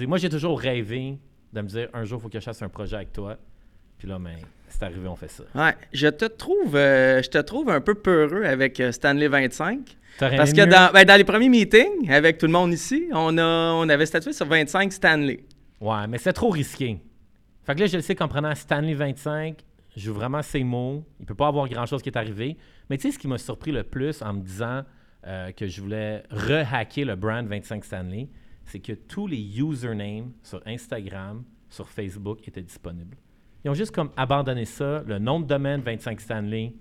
Moi, j'ai toujours rêvé de me dire un jour, il faut que je fasse un projet avec toi. Puis là, mais c'est arrivé, on fait ça. Ouais, je te trouve, euh, je te trouve un peu peureux avec euh, Stanley 25. T'aurais Parce que dans, ben, dans les premiers meetings avec tout le monde ici, on, a, on avait statué sur 25 Stanley. Ouais, mais c'est trop risqué. Fait que là, je le sais qu'en prenant Stanley 25, je joue vraiment ces mots. Il peut pas avoir grand-chose qui est arrivé. Mais tu sais, ce qui m'a surpris le plus en me disant euh, que je voulais rehacker le brand 25 Stanley, c'est que tous les usernames sur Instagram, sur Facebook étaient disponibles. Ils ont juste comme abandonné ça. Le nom de domaine 25 Stanley,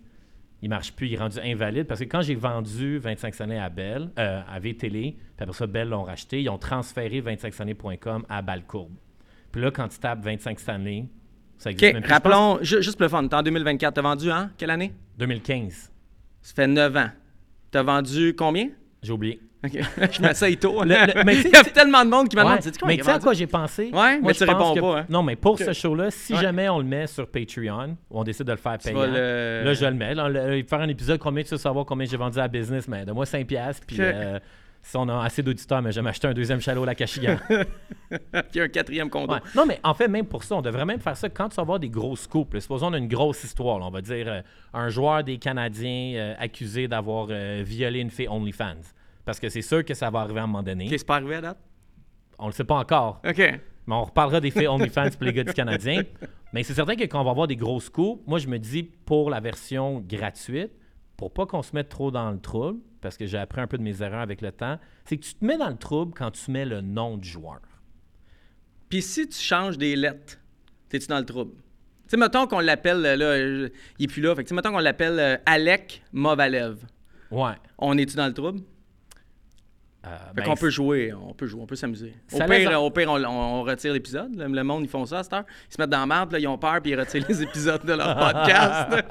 il marche plus, il est rendu invalide parce que quand j'ai vendu 25 Stanley à Bell, euh, à VTélé, puis après ça, Bell l'ont racheté, ils ont transféré 25stanley.com à Balcourbe. Puis là, quand tu tapes 25 Stanley, ça existe même plus. Je pense- rappelons, ju- juste pour le fun, en 2024, t'as vendu, hein? Quelle année? 2015. Ça fait 9 ans. T'as vendu combien? J'ai oublié. OK, je tôt. Le- le- mais Il y a tellement de monde qui demande, Ouais, quoi, mais tu sais à quoi j'ai pensé? Ouais, mais je tu réponds que- pas, hein. Non, mais pour ce show-là, si Ouais. jamais on le met sur Patreon, ou on décide de le faire payant, le- là, je le mets. Là, le- faire un épisode, combien tu veux savoir combien j'ai vendu à business, mais donne-moi 5$, piastres, puis Ok. euh, si on a assez d'auditeurs, mais je vais m'acheter un deuxième chalot à la Cachigan. A un quatrième condo. Non, mais en fait, même pour ça, on devrait même faire ça quand tu vas avoir des gros scoops. là. Supposons on a une grosse histoire. là. on va dire euh, un joueur des Canadiens euh, accusé d'avoir violé une fille OnlyFans. Parce que c'est sûr que ça va arriver à un moment donné. OK, c'est pas arrivé à date? On le sait pas encore. OK. Mais on reparlera des faits OnlyFans pour les gars du Canadien. Mais c'est certain que quand on va avoir des gros scoops, moi, je me dis pour la version gratuite, pour pas qu'on se mette trop dans le trouble, parce que j'ai appris un peu de mes erreurs avec le temps, c'est que tu te mets dans le trouble quand tu mets le nom du joueur. Puis si tu changes des lettres, t'es-tu dans le trouble? Tu sais, mettons qu'on l'appelle, euh, là, il est plus là, fait que, tu sais, mettons qu'on l'appelle euh, Alec. Ouais. On est-tu dans le trouble? Euh, Fait ben, qu'on peut jouer, on peut jouer, on peut s'amuser. Au pire, au pire, on, retire l'épisode. Le, le monde, ils font ça à cette heure. Ils se mettent dans la merde, puis là, ils ont peur, puis ils retirent les épisodes de leur podcast.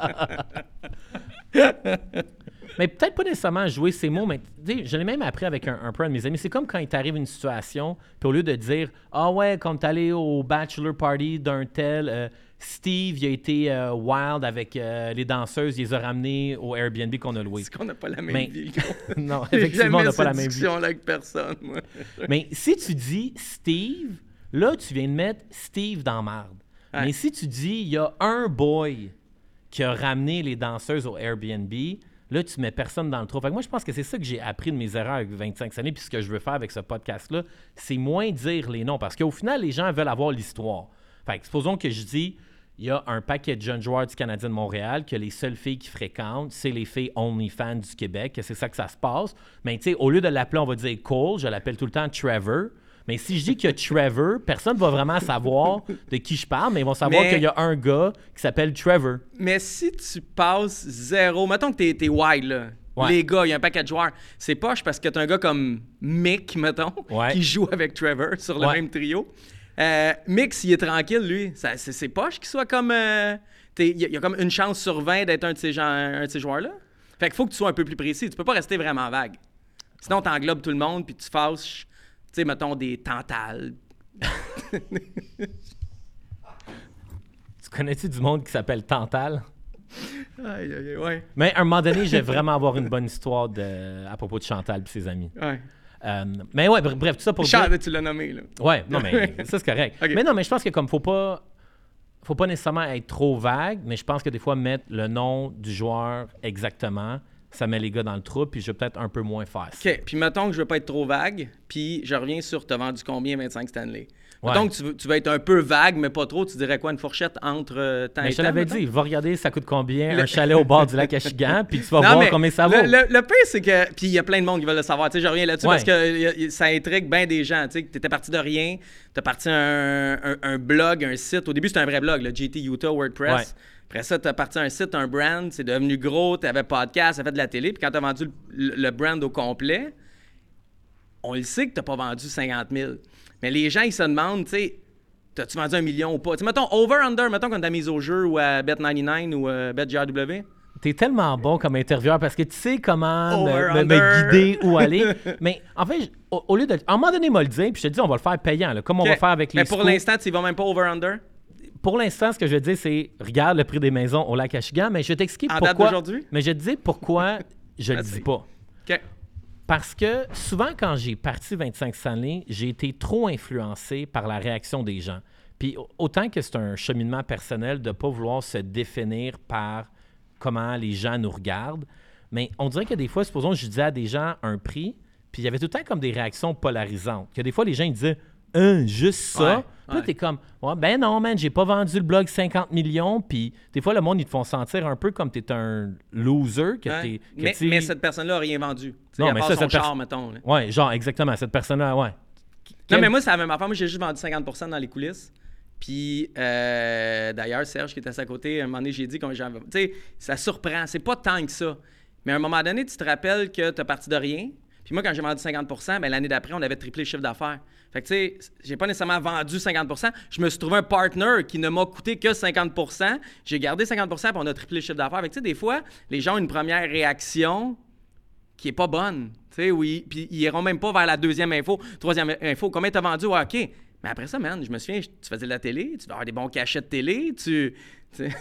Mais peut-être pas nécessairement jouer ces mots, mais je l'ai même appris avec un, un peu un de mes amis. C'est comme quand il t'arrive une situation, puis au lieu de dire Ah ouais, quand t'es allé au bachelor party d'un tel, euh, Steve, il a été euh, wild avec euh, les danseuses, il les a ramenés au Airbnb qu'on a loué. C'est qu'on n'a pas la même Mais- vie. non, effectivement, on n'a pas la même vie. avec personne, moi. Mais si tu dis Steve, là, tu viens de mettre Steve dans marde. Ouais. Mais si tu dis il y a un boy qui a ramené les danseuses au Airbnb, là, tu mets personne dans le trou. Fait que moi, je pense que c'est ça que j'ai appris de mes erreurs avec 25 années. Puis ce que je veux faire avec ce podcast-là, c'est moins dire les noms. Parce qu'au final, les gens veulent avoir l'histoire. Fait que supposons que je dis il y a un paquet de jeunes joueurs du Canadien de Montréal que les seules filles qui fréquentent, c'est les filles OnlyFans du Québec, que c'est ça que ça se passe. Mais tu sais, au lieu de l'appeler, on va dire Cole, je l'appelle tout le temps Trevor. Mais si je dis a Trevor, personne ne va vraiment savoir de qui je parle, mais ils vont savoir Mais- qu'il y a un gars qui s'appelle Trevor. Mais si tu passes zéro, mettons que t'es, t'es là. Ouais. Les gars, il y a un paquet de joueurs. C'est poche parce que t'as un gars comme Mick, mettons, Ouais. qui joue avec Trevor sur le Ouais. même trio. Euh, Mick, s'il est tranquille, lui, c'est, poche qu'il soit comme. euh, Il y, a- il y a comme une chance sur 20 d'être un de ces, ces joueurs-là. Fait qu'il faut que tu sois un peu plus précis. Tu peux pas rester vraiment vague. Sinon, t'englobes tout le monde puis tu fâches, tu sais, mettons, des tantales. Tu connais-tu du monde qui s'appelle Tantal? Aïe, aïe, aïe, ouais. Mais à un moment donné, je vais vraiment avoir une bonne histoire de- à propos de Chantal et ses amis. Ouais. Euh, mais ouais, br- bref, tout ça pour dire... Charles, tu l'as nommé, là? Ouais, non, mais ça, c'est correct. Mais non, mais je pense que comme faut pas. Faut pas nécessairement être trop vague, mais je pense que des fois, mettre le nom du joueur exactement, ça met les gars dans le trou, puis je vais peut-être un peu moins faire ça. OK, puis mettons que je veux pas être trop vague, puis je reviens sur t'as vendu combien 25 Stanley. Ouais. Que tu tu veux être un peu vague, mais pas trop, tu dirais quoi, une fourchette entre euh, temps Mais et je l'avais dit, va regarder ça coûte combien, Le- un chalet au bord du lac Achigan, puis tu vas Non, voir mais combien ça vaut. Le, le- le pire, c'est que. Puis il y a plein de monde qui veulent le savoir. Tu sais, je reviens là-dessus Ouais. parce que ça intrigue bien des gens. Tu sais, que t'étais parti de rien, t'as parti un, un, un blog, un site. Au début, c'était un vrai blog, le GT Utah WordPress. Ouais. Après ça, t'as parti un site, un brand, c'est devenu gros, t'avais podcast, t'as fait de la télé. Puis quand t'as vendu le, le brand au complet, on le sait que t'as pas vendu 50 000. Mais les gens, ils se demandent, tu sais, t'as-tu vendu un million ou pas? Tu sais, mettons, over-under, mettons qu'on t'a mise au jeu ou à Bet99 ou à BetGRW. T'es tellement bon comme intervieweur parce que tu sais comment me, me- me guider où aller. Mais en fait, au, au lieu de. À un moment donné, m'a le dire, puis je te dis, on va le faire payant, là, comme on va faire avec les Mais pour l'instant, tu vas même pas over-under? pour l'instant, ce que je te dire, c'est regarde le prix des maisons au lac Achigan, mais je vais t'expliquer En date pourquoi. d'aujourd'hui? Mais je te dire pourquoi je le dis pas. OK. Parce que souvent, quand j'ai parti 25 Stanley, j'ai été trop influencé par la réaction des gens. Puis au- autant que c'est un cheminement personnel de ne pas vouloir se définir par comment les gens nous regardent, mais on dirait que des fois, supposons que je disais à des gens un prix, puis il y avait tout le temps comme des réactions polarisantes. Que des fois, les gens ils disaient Hein, juste ça? Puis là, ouais. t'es comme Ouais, ben non, man, j'ai pas vendu le blog 50 millions. Puis des fois, le monde, ils te font sentir un peu comme t'es un loser. Que Hein? t'es, que mais, cette personne-là n'a rien vendu. Non, mais ça, son cette char, mettons. là. Ouais, genre, exactement. Cette personne-là, ouais. Non, mais moi, c'est la même affaire. Moi, j'ai juste vendu 50% dans les coulisses. Puis, euh, d'ailleurs, Serge, qui était à sa côté, à un moment donné, j'ai dit comme j'avais. Tu sais, ça surprend. C'est pas tant que ça. Mais à un moment donné, tu te rappelles que tu as parti de rien. Puis moi, quand j'ai vendu 50% ben, l'année d'après, on avait triplé le chiffre d'affaires. Fait que, tu sais, j'ai pas nécessairement vendu 50% Je me suis trouvé un partner qui ne m'a coûté que 50% J'ai gardé 50 puis on a triplé le chiffre d'affaires. Fait que, tu sais, des fois, les gens ont une première réaction qui est pas bonne. Tu sais, oui. Puis ils iront même pas vers la deuxième info, troisième info. Combien t'as vendu? Ouais, OK. Mais après ça, man, je me souviens, tu faisais de la télé, tu avoir des bons cachets de télé, tu.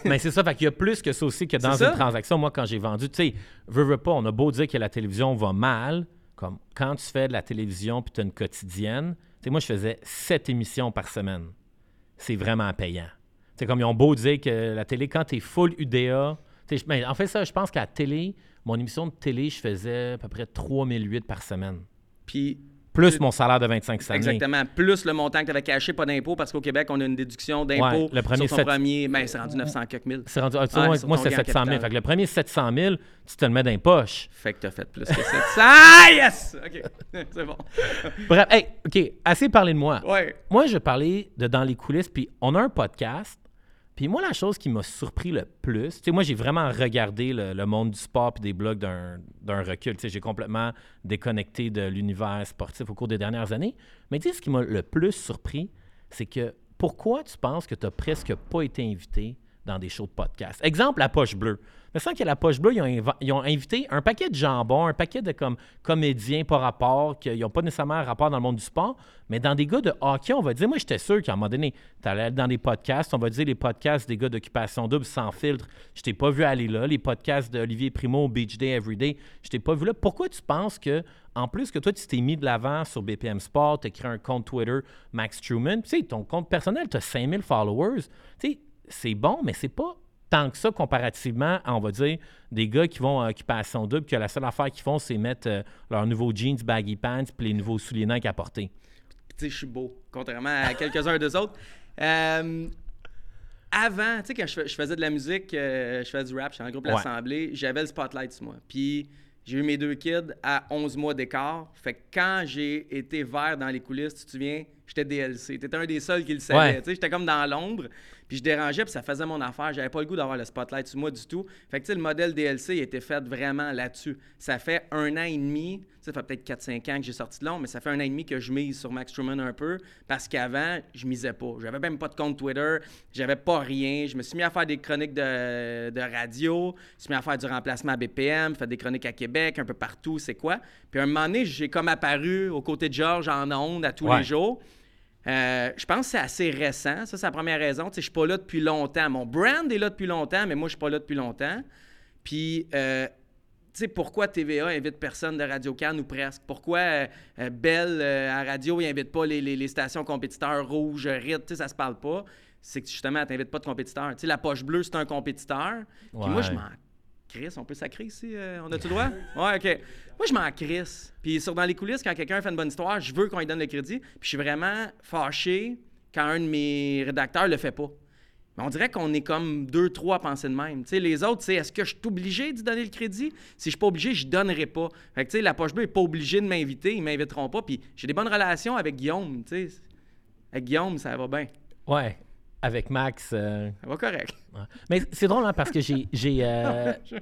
Mais c'est ça, fait qu'il y a plus que ça aussi que dans une ça. transaction. Moi, quand j'ai vendu, tu sais, veux, veux pas, on a beau dire que la télévision va mal, comme quand tu fais de la télévision puis tu as une quotidienne, moi, je faisais sept émissions par semaine. C'est vraiment payant. C'est comme ils ont beau dire que la télé, quand tu es full UDA, mais en fait, ça, je pense qu'à la télé, mon émission de télé, je faisais à peu près 3008 par semaine. Puis, Plus mon salaire de 25 années. exactement, plus le montant que tu avais caché, pas d'impôt, parce qu'au Québec, on a une déduction d'impôt Ouais, le premier sur ton premier. Ben, c'est rendu 900 quelques mille. C'est rendu, ah, tu moi, c'est gain en 700 000. capital. Fait que le premier 700 000, tu te le mets dans les poches. Fait que t'as fait plus que 700. Ah, yes! OK, c'est bon. Bref, hey, OK, assez parlé de moi. Ouais. Moi, je parlais de dans les coulisses, puis on a un podcast. Puis moi, la chose qui m'a surpris le plus, tu sais, moi, j'ai vraiment regardé le, monde du sport puis des blogs d'un d'un recul. Tu sais, j'ai complètement déconnecté de l'univers sportif au cours des dernières années. Mais tu sais, ce qui m'a le plus surpris, c'est que pourquoi tu penses que tu n'as presque pas été invité dans des shows de podcast? Exemple, la poche bleue. Il me semble que la poche bleue, ils ont, invité un paquet de jambons, un paquet de comme, comédiens par rapport, qui n'ont pas nécessairement un rapport dans le monde du sport, mais dans des gars de hockey, on va dire, moi j'étais sûr qu'à un moment donné, tu allais dans des podcasts, on va dire les podcasts des gars d'occupation double sans filtre, je t'ai pas vu aller là, les podcasts d'Olivier Primo, Beach Day Everyday, je t'ai pas vu là. Pourquoi tu penses que, en plus que toi, tu t'es mis de l'avant sur BPM Sport, tu as créé un compte Twitter, Max Truman, tu sais, ton compte personnel, tu as 5000 followers, tu sais, c'est bon, mais c'est pas tant que ça comparativement à, on va dire, des gars qui vont à Occupation Double, que la seule affaire qu'ils font, c'est mettre euh, leurs nouveaux jeans baggy pants puis les nouveaux souliers à porter. Puis, tu sais, je suis beau, contrairement à quelques-uns d'eux autres. Euh, avant, tu sais, quand je, fais- je faisais de la musique, euh, je faisais du rap, j'étais le groupe Ouais. L'Assemblée, j'avais le spotlight sur moi. Puis j'ai eu mes deux kids à 11 mois d'écart. Fait que quand j'ai été vert dans les coulisses, tu te souviens, j'étais DLC. T'étais un des seuls qui le savait. Ouais. J'étais comme dans l'ombre, puis je dérangeais, puis ça faisait mon affaire. J'avais pas le goût d'avoir le spotlight sur moi du tout. Fait que, le modèle DLC il été fait vraiment là-dessus. Ça fait un an et demi, ça fait peut-être 4-5 ans que j'ai sorti de long, mais ça fait un an et demi que je mise sur Max Truman un peu, parce qu'avant, je misais pas. J'avais même pas de compte Twitter, j'avais pas rien. Je me suis mis à faire des chroniques de, de radio, je me suis mis à faire du remplacement à BPM, fait des chroniques à Québec, un peu partout, c'est quoi. Puis à un moment donné, j'ai comme apparu aux côtés de Georges en ondes à tous Ouais. les jours. Euh, je pense que c'est assez récent. Ça, c'est la première raison. Tu sais, je suis pas là depuis longtemps. Mon brand est là depuis longtemps, mais moi, je suis pas là depuis longtemps. Puis, euh, tu sais, pourquoi TVA invite personne de Radio Cannes ou presque? Pourquoi euh, euh, Bell à radio, il invite pas les, les- les stations compétiteurs rouges, RIT, tu sais, ça se parle pas. C'est que justement, tu n'invites pas de compétiteurs. Tu sais, la poche bleue, c'est un compétiteur. Puis moi, je m'en crisse. On peut sacrer ici? euh, on a-tu le droit? Ouais, OK. Moi, je m'en crisse. Puis sur dans les coulisses, quand quelqu'un fait une bonne histoire, je veux qu'on lui donne le crédit. Puis je suis vraiment fâché quand un de mes rédacteurs le fait pas. Mais on dirait qu'on est comme deux, trois à penser de même. Tu sais, les autres, c'est est-ce que je suis obligé d'y donner le crédit? Si je suis pas obligé, je donnerai pas. Fait que, tu sais, la poche bleue n'est pas obligée de m'inviter, ils m'inviteront pas. Puis j'ai des bonnes relations avec Guillaume, tu sais. Avec Guillaume, ça va bien. Ouais, avec Max. euh, Ça va correct. ouais. Mais c'est drôle, hein, parce que j'ai. euh, tu,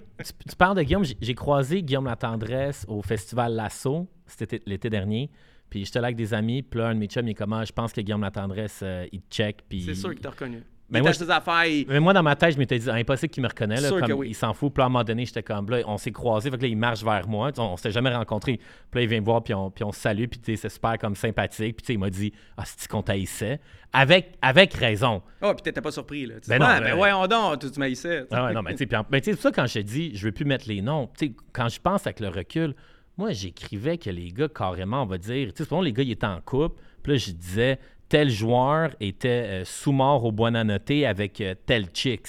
tu parles de Guillaume, j'ai- croisé Guillaume Latendresse au festival Lasso, c'était l'été dernier. Puis j'étais là avec des amis, puis là, un de mes chums, il est comme, Ah, je pense que Guillaume Latendresse, euh, il te check. Puis C'est sûr qu'il t'a reconnu. Il moi, ses affaires, il- Mais moi, dans ma tête, je m'étais dit, impossible qu'il me reconnaît. Là, comme oui. Il s'en fout. Puis à un moment donné, j'étais comme, là, on s'est croisés. Fait que là, il marche vers moi. Sais, On, s'était jamais rencontrés. Puis là, il vient me voir, puis on, puis on se salue. Puis c'est super comme sympathique. Puis il m'a dit, ah, c'est qu'on t'haïssait? Avec, avec raison. Oh, puis t'étais pas surpris, là. Tu Ben dis, non, Ouais, ben- ben voyons donc, tu, tu m'haïssais. Ah ouais, non, mais tu sais, mais ça, quand je te dis, je veux plus mettre les noms, tu sais, quand je pense avec le recul, Moi, j'écrivais que les gars, carrément, on va dire, tu sais, souvent, les gars, ils étaient en couple, puis là, je disais, tel joueur était euh, sous-mort au Buonanotte avec euh, tel chicks.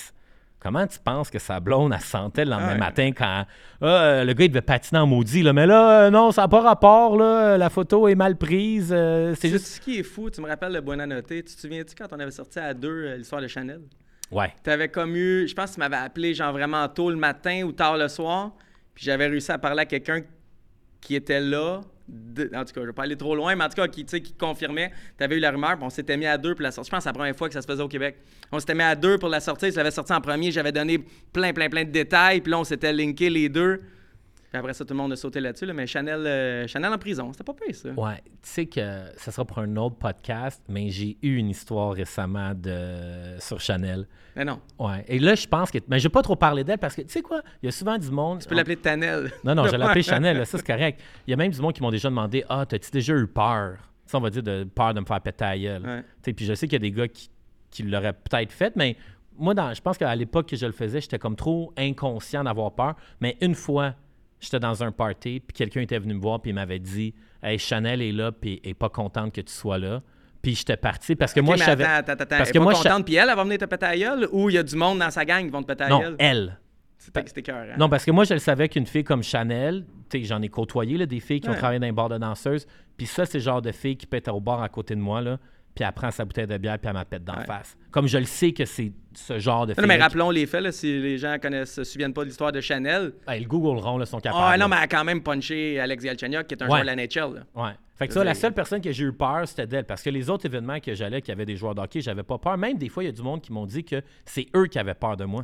Comment tu penses que sa blonde, elle sentait le lendemain Ouais. matin quand Ah, euh, le gars, il devait patiner en maudit, là. Mais là, euh, non, ça n'a pas rapport, là. La photo est mal prise. euh, c'est juste. ce qui est fou. Tu me rappelles le Buonanotte. Tu te souviens-tu quand on avait sorti à deux l'histoire de Chanel? Ouais. T'avais comme eu, je pense que tu m'avais appelé genre vraiment tôt le matin ou tard le soir, puis j'avais réussi à parler à quelqu'un qui était là. En tout cas, je vais pas aller trop loin, mais en tout cas, qui, tu confirmait. T'avais eu la rumeur, puis on s'était mis à deux pour la sortie. Je pense que c'est la première fois que ça se faisait au Québec. On s'était mis à deux pour la sortie. Je l'avais sorti en premier. J'avais donné plein, plein, plein de détails, puis là, on s'était linké les deux. Puis après ça, tout le monde a sauté là-dessus, là, mais Chanel, euh, Chanel en prison, c'était pas pire, ça. Ouais, tu sais que ça sera pour un autre podcast, mais j'ai eu une histoire récemment de sur Chanel. Mais non, Ouais. Et là, je pense que. Mais je vais pas trop parler d'elle parce que, tu sais quoi, il y a souvent du monde. tu peux l'appeler Tanel. Non, non, je l'ai appelé Chanel, là, ça c'est correct. Il y a même du monde qui m'ont déjà demandé Ah, t'as-tu déjà eu peur Ça, on va dire de peur de me faire péter la gueule. Ouais. Tu sais, Puis je sais qu'il y a des gars qui, qui l'auraient peut-être fait, mais moi, dans, je pense qu'à l'époque que je le faisais, j'étais comme trop inconscient d'avoir peur. Mais une fois, j'étais dans un party, puis quelqu'un était venu me voir, puis il m'avait dit Hey, Chanel est là, puis elle est pas contente que tu sois là. Puis j'étais parti parce que moi, Ok, je savais. Attends, attends, parce Elle est que pas moi, contente, puis elle, elle va venir te péter à gueule, ou il y a du monde dans sa gang qui vont te péter à la Non, gueule? elle. C'était cœur, hein? Non, parce que moi, je le savais qu'une fille comme Chanel, tu sais, j'en ai côtoyé, là, des filles qui ont Ouais. travaillé dans les bars de danseuses. Puis ça, c'est le genre de fille qui être au bar à côté de moi, là, puis elle prend sa bouteille de bière, puis elle m'a pète d'en Ouais. face. Comme je le sais que c'est ce genre de Non, mais rappelons les faits, là, si les gens connaissent, se souviennent pas de l'histoire de Chanel. le Googleront, là, sont capables. Ah, non, mais elle a quand même punché Alex Galchenyuk, qui est un Ouais. joueur de la NHL. là. Ouais. Fait que ça, la seule personne que j'ai eu peur, c'était d'elle. Parce que les autres événements que j'allais, qui avaient des joueurs de hockey, j'avais pas peur. Même des fois, il y a du monde qui m'ont dit que c'est eux qui avaient peur de moi.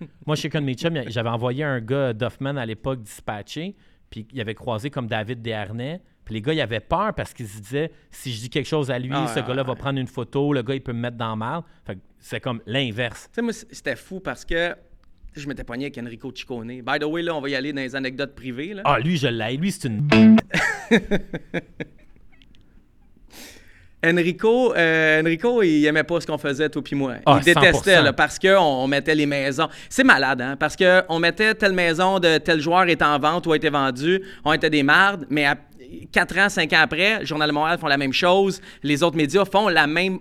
moi, chez de chums, a- j'avais envoyé un gars, Duffman, à l'époque, dispatché, puis il avait croisé comme David Desharnais. Puis les gars, ils avaient peur parce qu'ils se disaient si je dis quelque chose à lui, Ah, ce gars-là va prendre une photo, le gars, il peut me mettre dans le mal. Fait c'est comme l'inverse. Tu sais, moi, c'était fou parce que je m'étais pogné avec Enrico Ciccone. By the way, là, on va y aller dans les anecdotes privées. Là. Ah, lui, je l'ai. Lui, c'est une. Enrico, euh, Enrico, il aimait pas ce qu'on faisait, toi puis moi. Ah, il détestait 100%. là, parce qu'on on mettait les maisons. C'est malade, hein? Parce qu'on mettait telle maison de tel joueur est en vente ou a été vendu. On était des mardes, mais à 4 ans, 5 ans après, le Journal de Montréal font la même chose. Les autres médias font la même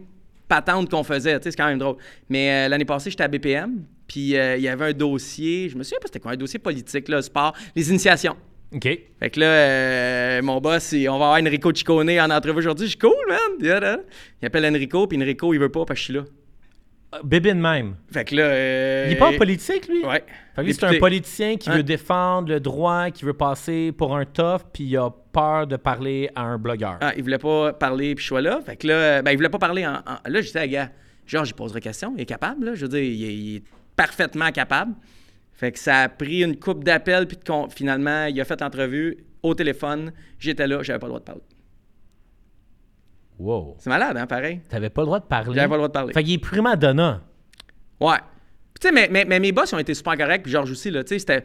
patente qu'on faisait. Tu sais, c'est quand même drôle. Mais euh, l'année passée, j'étais à BPM, puis euh, il y avait un dossier, je me souviens pas c'était quoi, un dossier politique, là, sport, les initiations. OK. Fait que là, euh, mon boss, il- on va avoir Enrico Ciccone en entrevue aujourd'hui. Je suis cool, man. Il appelle Enrico, puis Enrico, il veut pas parce que je suis là. Euh, Bébé de même. Fait que là. euh, Il est pas en politique, lui? Ouais. Fait que lui, c'est un politicien qui Hein? veut défendre le droit, qui veut passer pour un tough, puis il a peur de parler à un blogueur. Ah, il voulait pas parler, puis je suis là. Fait que là, euh, ben, il voulait pas parler en. en- Là, j'étais à gars. Genre, j'y poserai question. Il est capable, là? Je veux dire, il est, il est parfaitement capable. Fait que ça a pris une coupe d'appels, puis con- finalement, il a fait l'entrevue au téléphone. J'étais là, j'avais pas le droit de parler. Wow. C'est malade, hein, pareil? T'avais pas le droit de parler. J'avais pas le droit de parler. Fait qu'il est prima donna. Ouais. Tu sais, mais, mais, mais mes boss ils ont été super corrects, puis Georges aussi, là, tu sais, c'était...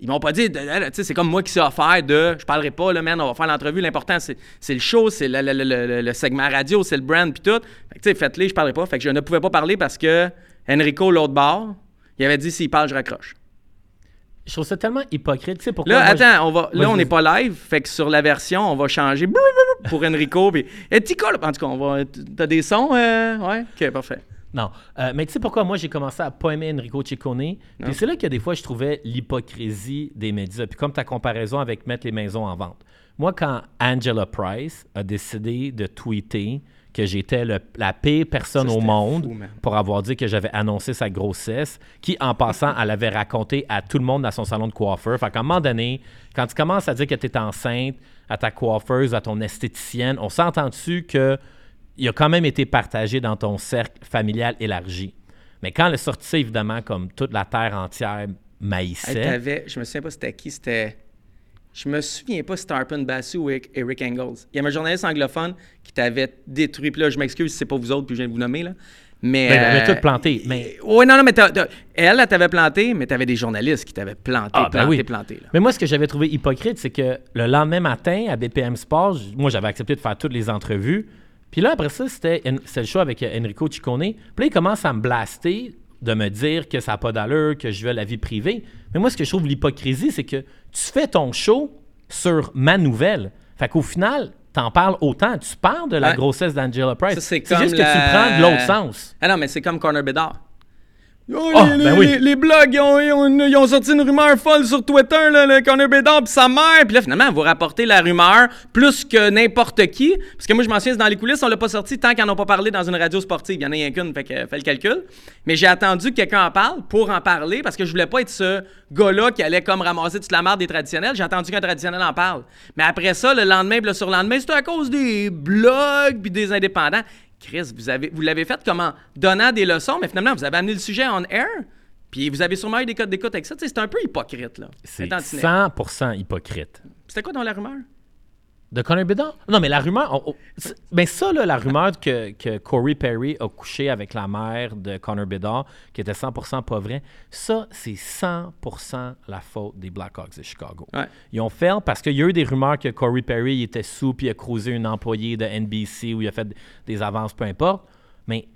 Ils m'ont pas dit, tu sais, c'est comme moi qui s'est offert de, je parlerai pas, là, man, on va faire l'entrevue, l'important, c'est, c'est le show, c'est le, le- le- le- le segment radio, c'est le brand, puis tout. Fait que, tu sais, faites-les, je parlerai pas. Fait que je ne pouvais pas parler parce que Enrico, l'autre bord, il avait dit, s'il parle, je raccroche. Je trouve ça tellement hypocrite. Tu sais pourquoi? Là, moi, attends, on va, là, on n'est pas live, fait que sur la version, on va changer pour Enrico, puis et Tico, en tout cas, on va, t'as des sons, euh, ouais, ok, parfait. Non. Euh, mais tu sais pourquoi moi j'ai commencé à pas aimer Enrico Ciccone? Puis c'est là que des fois je trouvais l'hypocrisie des médias. Puis comme ta comparaison avec mettre les maisons en vente. Moi, quand Angela Price a décidé de tweeter que j'étais la pire personne Ça, au monde fou, pour avoir dit que j'avais annoncé sa grossesse, qui, en passant, elle avait raconté à tout le monde dans son salon de coiffeur. Fait qu'à un moment donné, quand tu commences à dire que tu es enceinte, à ta coiffeuse, à ton esthéticienne, on s'entend dessus que il a quand même été partagé dans ton cercle familial élargi? Mais quand le sorti, évidemment, comme toute la terre entière Hey, maïssait, t'avais- je me souviens pas c'était qui, c'était. Je me souviens pas si c'était Arpin Bassu ou Eric Engels. Il y avait un journaliste anglophone qui t'avait détruit. Puis là, je m'excuse si c'est pas vous autres, puis je viens de vous nommer, là. Mais. Ben, elle avait euh, tout planté, mais- Oui, non, non, mais elle, elle t'avait planté, mais t'avais des journalistes qui t'avaient planté, Ah, ben planté, oui. planté. Là. Mais moi, ce que j'avais trouvé hypocrite, c'est que le lendemain matin, à BPM Sports, moi, j'avais accepté de faire toutes les entrevues. Puis là, après ça, c'était le show avec Enrico Ciccone. Puis là, il commence à me blaster, de me dire que ça n'a pas d'allure, que je veux la vie privée. Mais moi, ce que je trouve l'hypocrisie, c'est que tu fais ton show sur ma nouvelle. Fait qu'au final, t'en parles autant. Tu parles de la Ouais. grossesse d'Angela Price. C'est juste que tu prends de l'autre sens. Ah non, mais c'est comme Corner Bedard. Oh, les, ben les- oui. les- les blogs, ils ont, ils ont- ils ont sorti une rumeur folle sur Twitter, là, le Corner Bedard pis sa mère. Puis là, finalement, vous rapportez la rumeur plus que n'importe qui. Parce que moi, je m'en souviens, c'est dans les coulisses, on l'a pas sorti tant qu'ils n'en ont pas parlé dans une radio sportive. Il y en a rien qu'une, fait que euh, fais le calcul. Mais j'ai attendu que quelqu'un en parle pour en parler parce que je voulais pas être ce gars-là qui allait comme ramasser toute la merde des traditionnels. J'ai attendu qu'un traditionnel en parle. Mais après ça, le lendemain, le surlendemain, c'était à cause des blogs puis des indépendants. Chris, vous avez, vous l'avez fait comme en donnant des leçons, mais finalement, vous avez amené le sujet on air, puis vous avez sûrement eu des codes d'écoute avec ça. C'est un peu hypocrite, là. C'est tantinet. 100% hypocrite. C'était quoi dans la rumeur? De Connor Bedard? Non, mais la rumeur. on- on- c'est- ben ça, là, la rumeur que, que Corey Perry a couché avec la mère de Connor Bedard, qui était 100% pas vrai, ça, c'est 100% la faute des Blackhawks de Chicago. Ouais. Ils ont fait parce qu'il y a eu des rumeurs que Corey Perry il était sous puis il a croisé une employée de NBC ou il a fait des avances, peu importe. Mais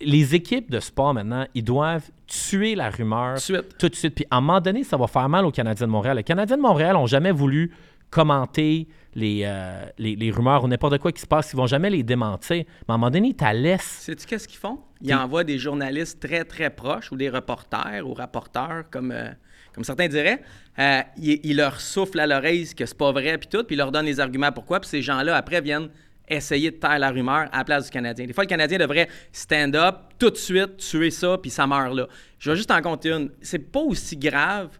les équipes de sport maintenant, ils doivent tuer la rumeur Tout de suite. tout de suite. Puis à un moment donné, ça va faire mal aux Canadiens de Montréal. Les Canadiens de Montréal n'ont jamais voulu commenter les, euh, les, les rumeurs ou n'importe quoi qui se passe. Ils vont jamais les démentir. Mais à un moment donné, ils te laissent. Sais-tu qu'est-ce qu'ils font? Ils envoient des journalistes très, très proches ou des reporters ou rapporteurs, comme, euh, comme certains diraient. Euh, ils, ils leur soufflent à l'oreille que c'est pas vrai, puis tout, puis ils leur donnent les arguments pourquoi? Puis ces gens-là, après, viennent essayer de taire la rumeur à la place du Canadien. Des fois, le Canadien devrait stand up, tout de suite, tuer ça, puis ça meurt là. Je vais juste en compter une. C'est pas aussi grave,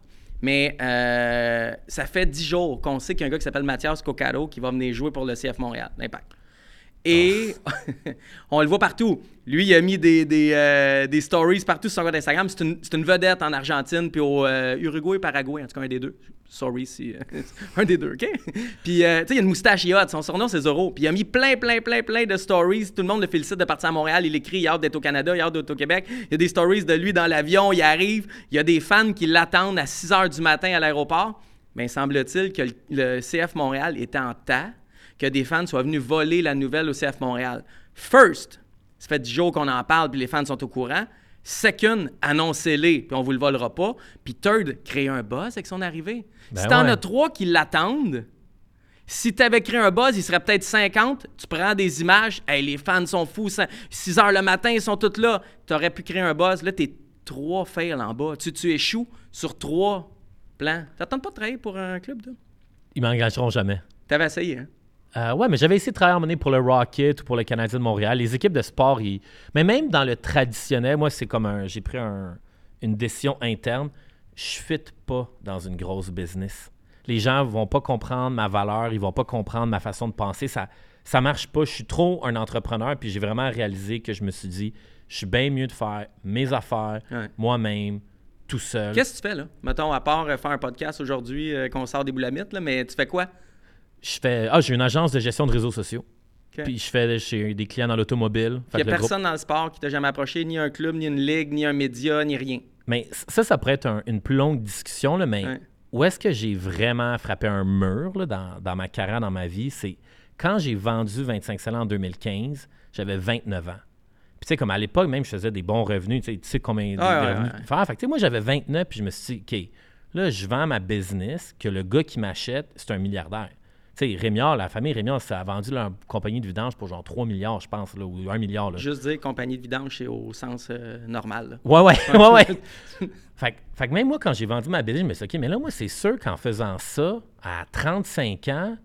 mais euh, ça fait dix jours qu'on sait qu'il y a un gars qui s'appelle Mathias Coccaro qui va venir jouer pour le CF Montréal, l'Impact. Et on le voit partout. Lui, il a mis des, des, euh, des stories partout sur son compte Instagram. C'est une, c'est une vedette en Argentine, puis au euh, Uruguay Paraguay, en tout cas un des deux. Sorry si. euh, un des deux, OK? Puis, tu sais, il a une moustache, il a hot. Son surnom, c'est Zoro. Puis, il a mis plein, plein, plein, plein de stories. Tout le monde le félicite de partir à Montréal. Il écrit, il a hâte d'être au Canada, il a hâte d'être au Québec. Il y a des stories de lui dans l'avion, il arrive. Il y a des fans qui l'attendent à 6 h du matin à l'aéroport. Mais semble-t-il que le, le CF Montréal est en tas que des fans soient venus voler la nouvelle au CF Montréal. First, ça fait 10 jours qu'on en parle, puis les fans sont au courant. Second, annoncez-les, puis on vous le volera pas. Puis third, créez un buzz avec son arrivée. Ben si t'en ouais. as trois qui l'attendent, si t'avais créé un buzz, il serait peut-être 50. Tu prends des images, hey, les fans sont fous, 6 heures le matin, ils sont tous là. T'aurais pu créer un buzz. Là, t'es trois fails en bas. Tu, tu échoues sur trois plans. T'attends pas de travailler pour un club, toi? Ils m'engageront jamais. T'avais essayé, hein? Euh, ouais, mais j'avais essayé de travailler à un moment donné pour le Rocket ou pour le Canadien de Montréal. Les équipes de sport, ils- mais même dans le traditionnel, moi, c'est comme un. J'ai pris un- une décision interne. Je fit pas dans une grosse business. Les gens vont pas comprendre ma valeur, ils vont pas comprendre ma façon de penser. Ça, ça marche pas. Je suis trop un entrepreneur, puis j'ai vraiment réalisé que je me suis dit, je suis bien mieux de faire mes affaires Ouais. moi-même, tout seul. Qu'est-ce que tu fais, là? Mettons, à part euh, faire un podcast aujourd'hui, euh, qu'on sort des boulamites, là, mais tu fais quoi? Je fais. Ah, j'ai une agence de gestion de réseaux sociaux. Puis je fais chez des clients dans l'automobile. Il n'y a groupe- personne dans le sport qui t'a jamais approché, ni un club, ni une ligue, ni un média, ni rien. Mais ça, ça pourrait être un- une plus longue discussion, là, mais Ouais. où est-ce que j'ai vraiment frappé un mur là, dans, dans ma carrière, dans ma vie, c'est quand j'ai vendu 25 cents en 2015, j'avais 29 ans. Puis tu sais, comme à l'époque, même, je faisais des bons revenus. Tu sais, tu sais combien de Ouais, revenus ouais. faire. Fait que tu sais, moi, j'avais 29, puis je me suis dit, OK, là, je vends ma business, que le gars qui m'achète, c'est un milliardaire. Sais, Rémiard, la famille Rémiard, ça a vendu leur compagnie de vidange pour genre 3 milliards, je pense, là, ou 1 milliard. Là. Juste dire compagnie de vidange, c'est au sens euh, normal. là. Ouais, ouais, ouais, ouais. fait, que- fait que même moi, quand j'ai vendu ma business, je me suis dit, OK, mais là, moi, c'est sûr qu'en faisant ça, à 35 ans,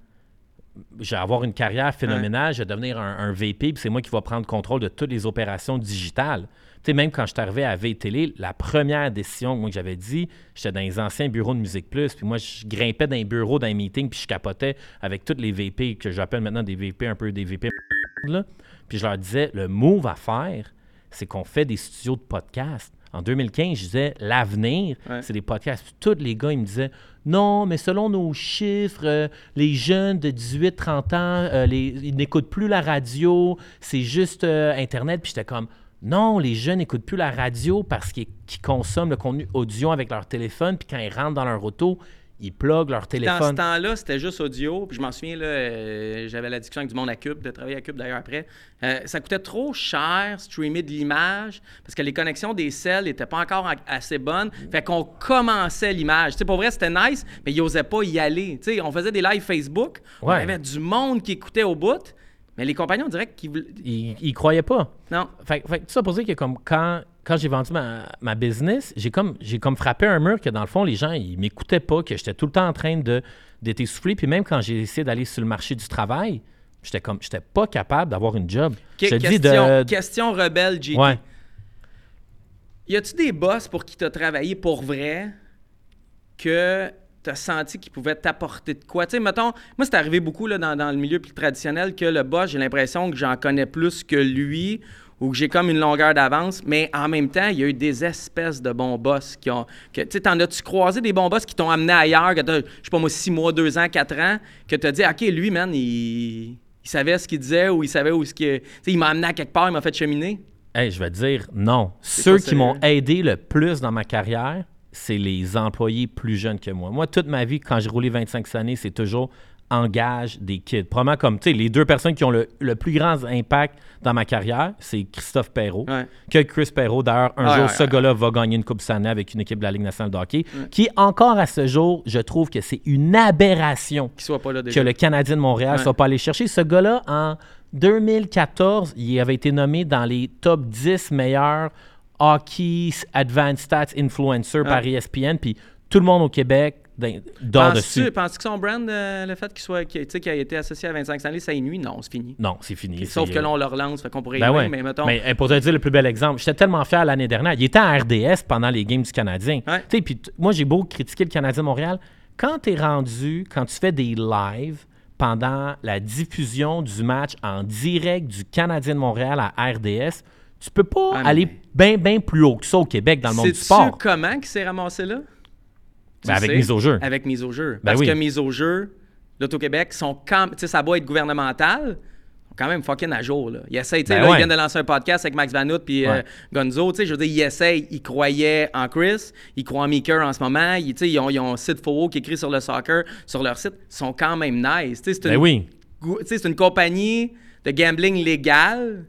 je vais avoir une carrière phénoménale, je vais devenir un, un VP, puis c'est moi qui vais prendre contrôle de toutes les opérations digitales. Tu sais, même quand je suis arrivé à V-Télé, la première décision que moi, que j'avais dit, j'étais dans les anciens bureaux de Musique Plus, puis moi, je grimpais dans les bureaux, dans les meetings, puis je capotais avec toutes les VP, que j'appelle maintenant des VP, un peu des VP, là. Puis je leur disais, le move à faire, c'est qu'on fait des studios de podcast. En 2015, je disais, l'avenir, Ouais. c'est des podcasts. Puis tous les gars, ils me disaient, non, mais selon nos chiffres, euh, les jeunes de 18-30 ans, euh, les- ils n'écoutent plus la radio, c'est juste euh, Internet. Puis j'étais comme, non, les jeunes n'écoutent plus la radio parce qu'ils consomment le contenu audio avec leur téléphone. Puis quand ils rentrent dans leur auto, ils pluguent leur Dans ce téléphone. temps-là, c'était juste audio. Puis je m'en souviens, euh, j'avais la discussion avec du monde à Cube, de travailler à Cube d'ailleurs après. Euh, ça coûtait trop cher, streamer de l'image, parce que les connexions des celles n'étaient pas encore assez bonnes. Fait qu'on commençait l'image. Tu sais, pour vrai, c'était nice, mais ils n'osaient pas y aller. Tu sais, on faisait des lives Facebook, on Ouais. avait du monde qui écoutait au bout, mais les compagnons directs qui voulaient. Ils, ils croyaient pas. Non. Fait, fait tout ça pour dire que comme quand, quand j'ai vendu ma, ma business, j'ai comme, j'ai comme frappé un mur que dans le fond, les gens, ils m'écoutaient pas, que j'étais tout le temps en train de, d'être essoufflé. Puis même quand j'ai essayé d'aller sur le marché du travail, j'étais comme, j'étais pas capable d'avoir une job. Que- Je te dis question, de... question rebelle, JT. Ouais. Y a-tu des boss pour qui t'as travaillé pour vrai que t'as senti qu'ils pouvaient t'apporter de quoi? Tu sais, mettons, moi, c'est arrivé beaucoup là, dans, dans le milieu plus traditionnel que le boss, j'ai l'impression que j'en connais plus que lui ou que j'ai comme une longueur d'avance, mais en même temps, il y a eu des espèces de bons boss qui ont... que- Tu sais, t'en as-tu croisé des bons boss qui t'ont amené ailleurs, que t'as, je sais pas moi, six mois, deux ans, quatre ans, que t'as dit, OK, lui, man, il, il savait ce qu'il disait ou il savait où ce qu'il... Tu sais, il m'a amené à quelque part, il m'a fait cheminer? Hey, je vais te dire non. Ceux qui m'ont aidé le plus dans ma carrière, c'est les employés plus jeunes que moi. Moi, toute ma vie, quand j'ai roulé 25 années, c'est toujours engage des kids. Probablement comme, tu sais, les deux personnes qui ont le, le plus grand impact dans ma carrière, c'est Christophe Perrault, Ouais. que Chris Perrault. D'ailleurs, un Ouais, jour, ouais, ce gars-là va gagner une Coupe Stanley avec une équipe de la Ligue nationale de hockey, qui, encore à ce jour, je trouve que c'est une aberration Qu'il soit pas là que le Canadien de Montréal ne soit pas allé chercher. Ce gars-là, en 2014, il avait été nommé dans les top 10 meilleurs hockey advanced stats influencers par ESPN, puis tout le monde au Québec d'un- dort Penses-tu dessus. penses-tu que son brand, euh, le fait qu'il soit, qu'il a été associé à 25 années, ça nuit? Non, c'est fini. Non, c'est fini. Sauf que là, on le relance, fait qu'on pourrait y Ben ouais. mais mettons... Mais euh, pour te dire le plus bel exemple, j'étais tellement fier l'année dernière. Il était en RDS pendant les games du Canadien. Ouais. Puis moi, j'ai beau critiquer le Canadien de Montréal. Quand tu es rendu, quand tu fais des lives pendant la diffusion du match en direct du Canadien de Montréal à RDS, tu peux pas Ah, aller bien, bien plus haut que ça au Québec dans le monde du sport. comment qu'il s'est ramassé là? Tu Ben, avec sais? mise au jeu. Avec mise au jeu. Ben Parce oui. que mise au jeu, l'Auto-Québec, sont quand tu ça doit être gouvernemental, quand même fucking à jour. Là. Ils essayent, tu sais, Ben là, ils viennent de lancer un podcast avec Max Vanout puis euh, Ouais. Gonzo, tu sais, je veux dire, ils essayent, ils croyaient en Chris, ils croient en Meeker en ce moment, ils, tu ont, ils ont un site faux qui écrit sur le soccer, sur leur site, ils sont quand même nice. Tu c'est Ben une, oui. tu c'est une compagnie de gambling légal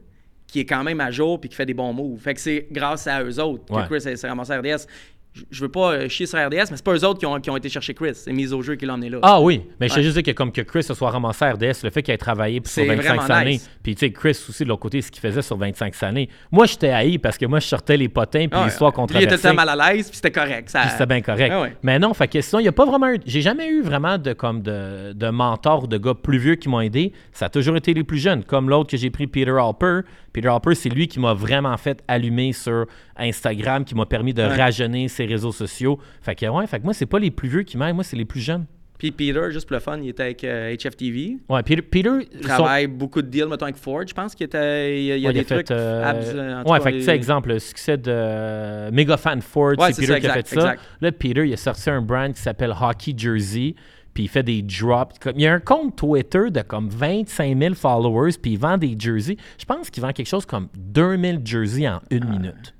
qui est quand même à jour puis qui fait des bons moves. Fait que c'est grâce à eux autres que Ouais. Chris s'est ramassé à RDS. Je- Je veux pas euh, chier sur RDS, mais c'est pas eux autres qui ont, qui ont été chercher Chris. C'est mise au jeu qui l'a emmené là. Ah oui, mais je Ouais. sais juste dire que comme que Chris se soit ramassé à RDS, le fait qu'il ait travaillé sur C'est 25 vraiment années, nice. puis tu sais, Chris aussi de l'autre côté, ce qu'il faisait sur 25 années. Moi, j'étais haï parce que moi, je sortais les potins puis Ah, l'histoire il était temps mal à l'aise, puis c'était correct. Ça... C'était bien correct. Ah ouais. Mais non, fait que sinon, il n'y a pas vraiment eu. J'ai jamais eu vraiment de comme de, de mentors ou de gars plus vieux qui m'ont aidé. Ça a toujours été les plus jeunes. Comme l'autre que j'ai pris, Peter Halper. Peter Halper, c'est lui qui m'a vraiment fait allumer sur Instagram, qui m'a permis de Ouais. rajeunir ses réseaux sociaux. Fait que ouais, fait que moi, c'est pas les plus vieux qui m'aident, moi, c'est les plus jeunes. Puis Peter, juste pour le fun, il était avec euh, HFTV. Ouais, Peter. Peter Il son- travaille beaucoup de deals, mettons, avec Ford. Je pense qu'il était. Il y a, il y a Ouais, des il a fait, trucs. euh, abs, euh, ouais, fait que, tu sais, il- exemple, le succès de euh, Mega Fan Ford, Ouais, c'est Peter ça, qui a fait exact, ça. Là, Peter, il a sorti un brand qui s'appelle Hockey Jersey, puis il fait des drops. Comme- Il y a un compte Twitter de comme 25 000 followers, puis il vend des jerseys. Je pense qu'il vend quelque chose comme 2000 jerseys en une minute.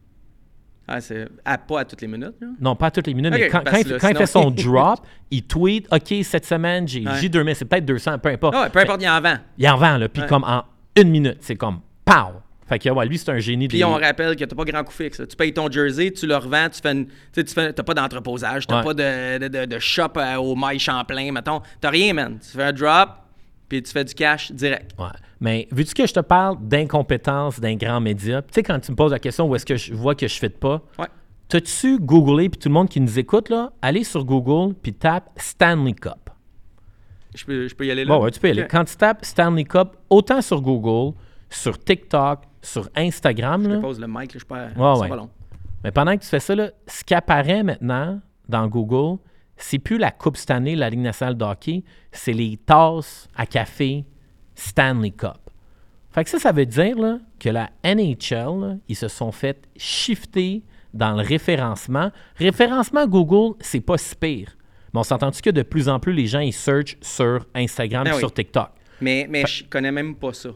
Ah, c'est à, pas à toutes les minutes. là. Non, pas toutes les minutes, mais quand, quand il, là, quand il fait son drop, il tweet OK, cette semaine, j'ai Ouais. j'ai 2000, c'est peut-être 200, peu importe. Ah ouais, peu importe, il en vend. Il en vend, là, puis Ouais. comme en une minute, c'est comme pow! Fait que, ouais, lui, c'est un génie Puis des- on rappelle que t'as pas grand coup fixe. là. Tu payes ton jersey, tu le revends, tu fais une, tu fais, t'as pas d'entreposage, t'as Ouais. pas de, de, de- shop euh, au maille Champlain, mettons. T'as rien, man. Tu fais un drop, puis tu fais du cash direct. Ouais. Mais vu-tu que je te parle d'incompétence d'un grand média, tu sais, quand tu me poses la question où est-ce que je vois que je ne fit pas, Ouais. t'as-tu googlé, puis tout le monde qui nous écoute, là, allez sur Google, puis tape Stanley Cup. Je peux, je peux y aller là? Bon, ouais, tu peux y aller. Quand tu tapes Stanley Cup, autant sur Google, sur TikTok, sur Instagram, Je là, te pose le mic, là, je pas. Ouais, ouais. pas long. mais pendant que tu fais ça, là, ce qui apparaît maintenant dans Google, c'est plus la Coupe Stanley, la Ligue nationale de hockey, c'est les tasses à café Stanley Cup. Fait que ça, ça veut dire là, que la NHL, là, ils se sont fait shifter dans le référencement. Référencement Google, c'est pas si pire. Mais on s'entend-tu que de plus en plus, les gens, ils searchent sur Instagram Ben et oui. sur TikTok? Mais, mais je connais même pas ça.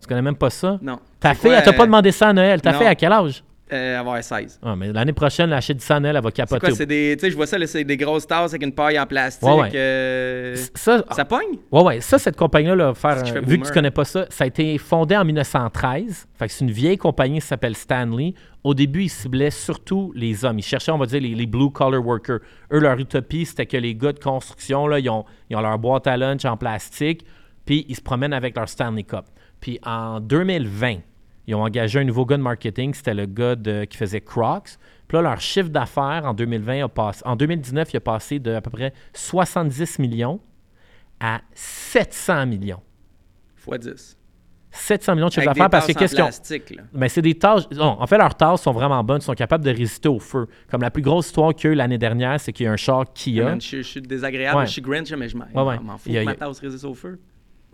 Tu connais même pas ça? Non. Ta C'est fille, quoi, elle t'a pas euh, demandé ça à Noël. Ta non. fille, à quel âge? euh, avoir 16. Ah, mais l'année prochaine, la Chédissan, elle, elle va C'est capoter. quoi, c'est des. Tu sais, je vois ça, c'est des grosses tasses avec une paille en plastique. Ouais, ouais. euh, Ça, Ça pogne? Ouais, ouais. Ça, cette compagnie-là, là, faire, un- vu que tu connais pas ça, ça a été fondé en 1913. Fait que c'est une vieille compagnie qui s'appelle Stanley. Au début, ils ciblaient surtout les hommes. Ils cherchaient, on va dire, les, les blue-collar workers. Eux, leur utopie, c'était que les gars de construction, là, ils, ont, ils ont leur boîte à lunch en plastique, puis ils se promènent avec leur Stanley Cup. Puis en 2020, ils ont engagé un nouveau gars de marketing, c'était le gars de- qui faisait Crocs. Puis là, leur chiffre d'affaires en 2020 a passé, en 2019, il a passé de à peu près 70 millions à 700 millions. X 10. 700 millions de chiffre d'affaires parce que qu'est-ce qu'ils ont. Ben, c'est des tâches. non, en fait, leurs tâches sont vraiment bonnes. Ils sont capables de résister au feu. Comme la plus grosse histoire qu'il y a eu l'année dernière, c'est qu'il y a un char Kia. Man, je, suis désagréable, je suis Grinch, mais je m'en fous ma tasse résiste au feu.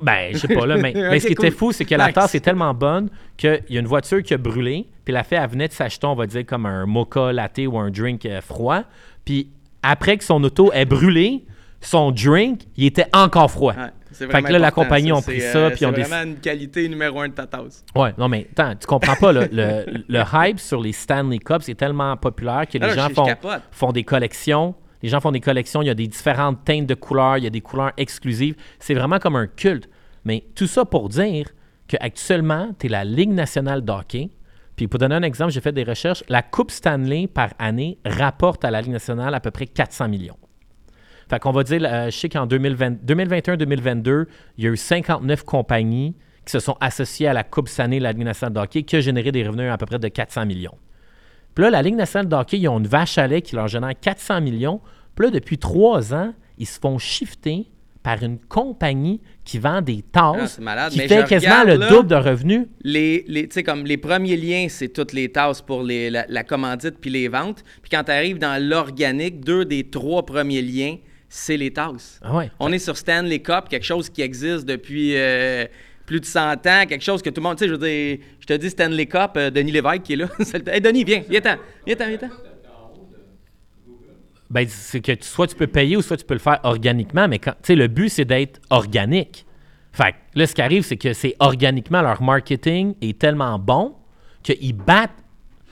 Ben, je sais pas, là. Mais, mais ce qui était fou, c'est que la tasse est tellement bonne qu'il y a une voiture qui a brûlé. Puis la fille, elle venait de s'acheter, on va dire, comme un mocha latte ou un drink euh, froid. Puis après que son auto est brûlée, son drink, il était encore froid. Ouais, Fait que là, la compagnie ont pris ça, euh, puis C'est vraiment une qualité numéro un de ta tasse. Ouais, non, mais attends, tu comprends pas, le, le, le hype sur les Stanley Cups est tellement populaire que les Ah, gens font, font des collections. Les gens font des collections, il y a des différentes teintes de couleurs, il y a des couleurs exclusives. C'est vraiment comme un culte. Mais tout ça pour dire qu'actuellement, tu es la Ligue nationale de hockey. Puis pour donner un exemple, j'ai fait des recherches. La Coupe Stanley par année rapporte à la Ligue nationale à peu près 400 millions. Fait qu'on va dire, euh, je sais qu'en 2020 2021-2022, il y a eu 59 compagnies qui se sont associées à la Coupe Stanley la Ligue nationale de hockey qui a généré des revenus à peu près de 400 millions. Puis là, la Ligue nationale de hockey, ils ont une vache à lait qui leur génère 400 millions. Puis là, depuis trois ans, ils se font shifter par une compagnie qui vend des Ah, tasses, c'est malade, qui mais fait quasiment regarde, le là, double de revenus. Les, les, tu sais, comme les premiers liens, c'est toutes les tasses pour les, la, la commandite puis les ventes. Puis quand tu arrives dans l'organique, deux des trois premiers liens, c'est les tasses. Ah ouais. On est sur Stanley Cup, quelque chose qui existe depuis euh, plus de 100 ans, quelque chose que tout le monde, tu sais, je veux dire, je te dis Stanley Cup, euh, Denis Lévesque qui est là. Hey, Denis, viens, viens-t'en, viens-t'en, viens-t'en. Ben, c'est que soit tu peux payer ou soit tu peux le faire organiquement, mais quand, tu sais, le but, c'est d'être organique. Fait que là, ce qui arrive, c'est que c'est organiquement, leur marketing est tellement bon qu'ils battent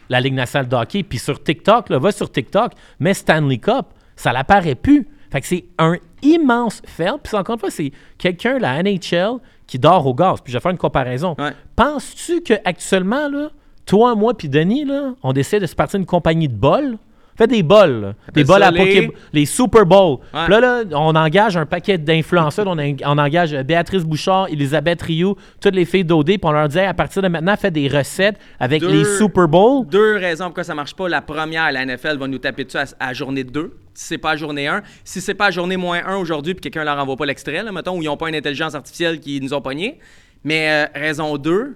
la Ligue nationale de hockey. Puis sur TikTok, là, va sur TikTok, mais Stanley Cup, ça l'apparaît plus. Fait que c'est un immense fait. Puis encore une fois, c'est quelqu'un, la NHL, qui dort au gaz. Puis je vais faire une comparaison. Ouais. Penses-tu qu'actuellement, toi, moi, puis Denis, là, on décide de se partir une compagnie de bols? Fais des bols, là. des bols à les- Poké, les Super Bowl. Ouais. Puis Là, là, on engage un paquet d'influenceurs. on, en- on engage Béatrice Bouchard, Elisabeth Rioux, toutes les filles d'OD. Puis on leur dit, à partir de maintenant, faites des recettes avec Deux- les Super Bowls. Deux raisons pourquoi ça marche pas. La première, la NFL va nous taper dessus à, à journée 2. Si c'est pas à journée 1. Si c'est pas à journée moins 1 aujourd'hui, puis quelqu'un leur envoie pas l'extrait, mettons, ou ils ont pas une intelligence artificielle qui nous ont pognés. Mais euh, raison 2,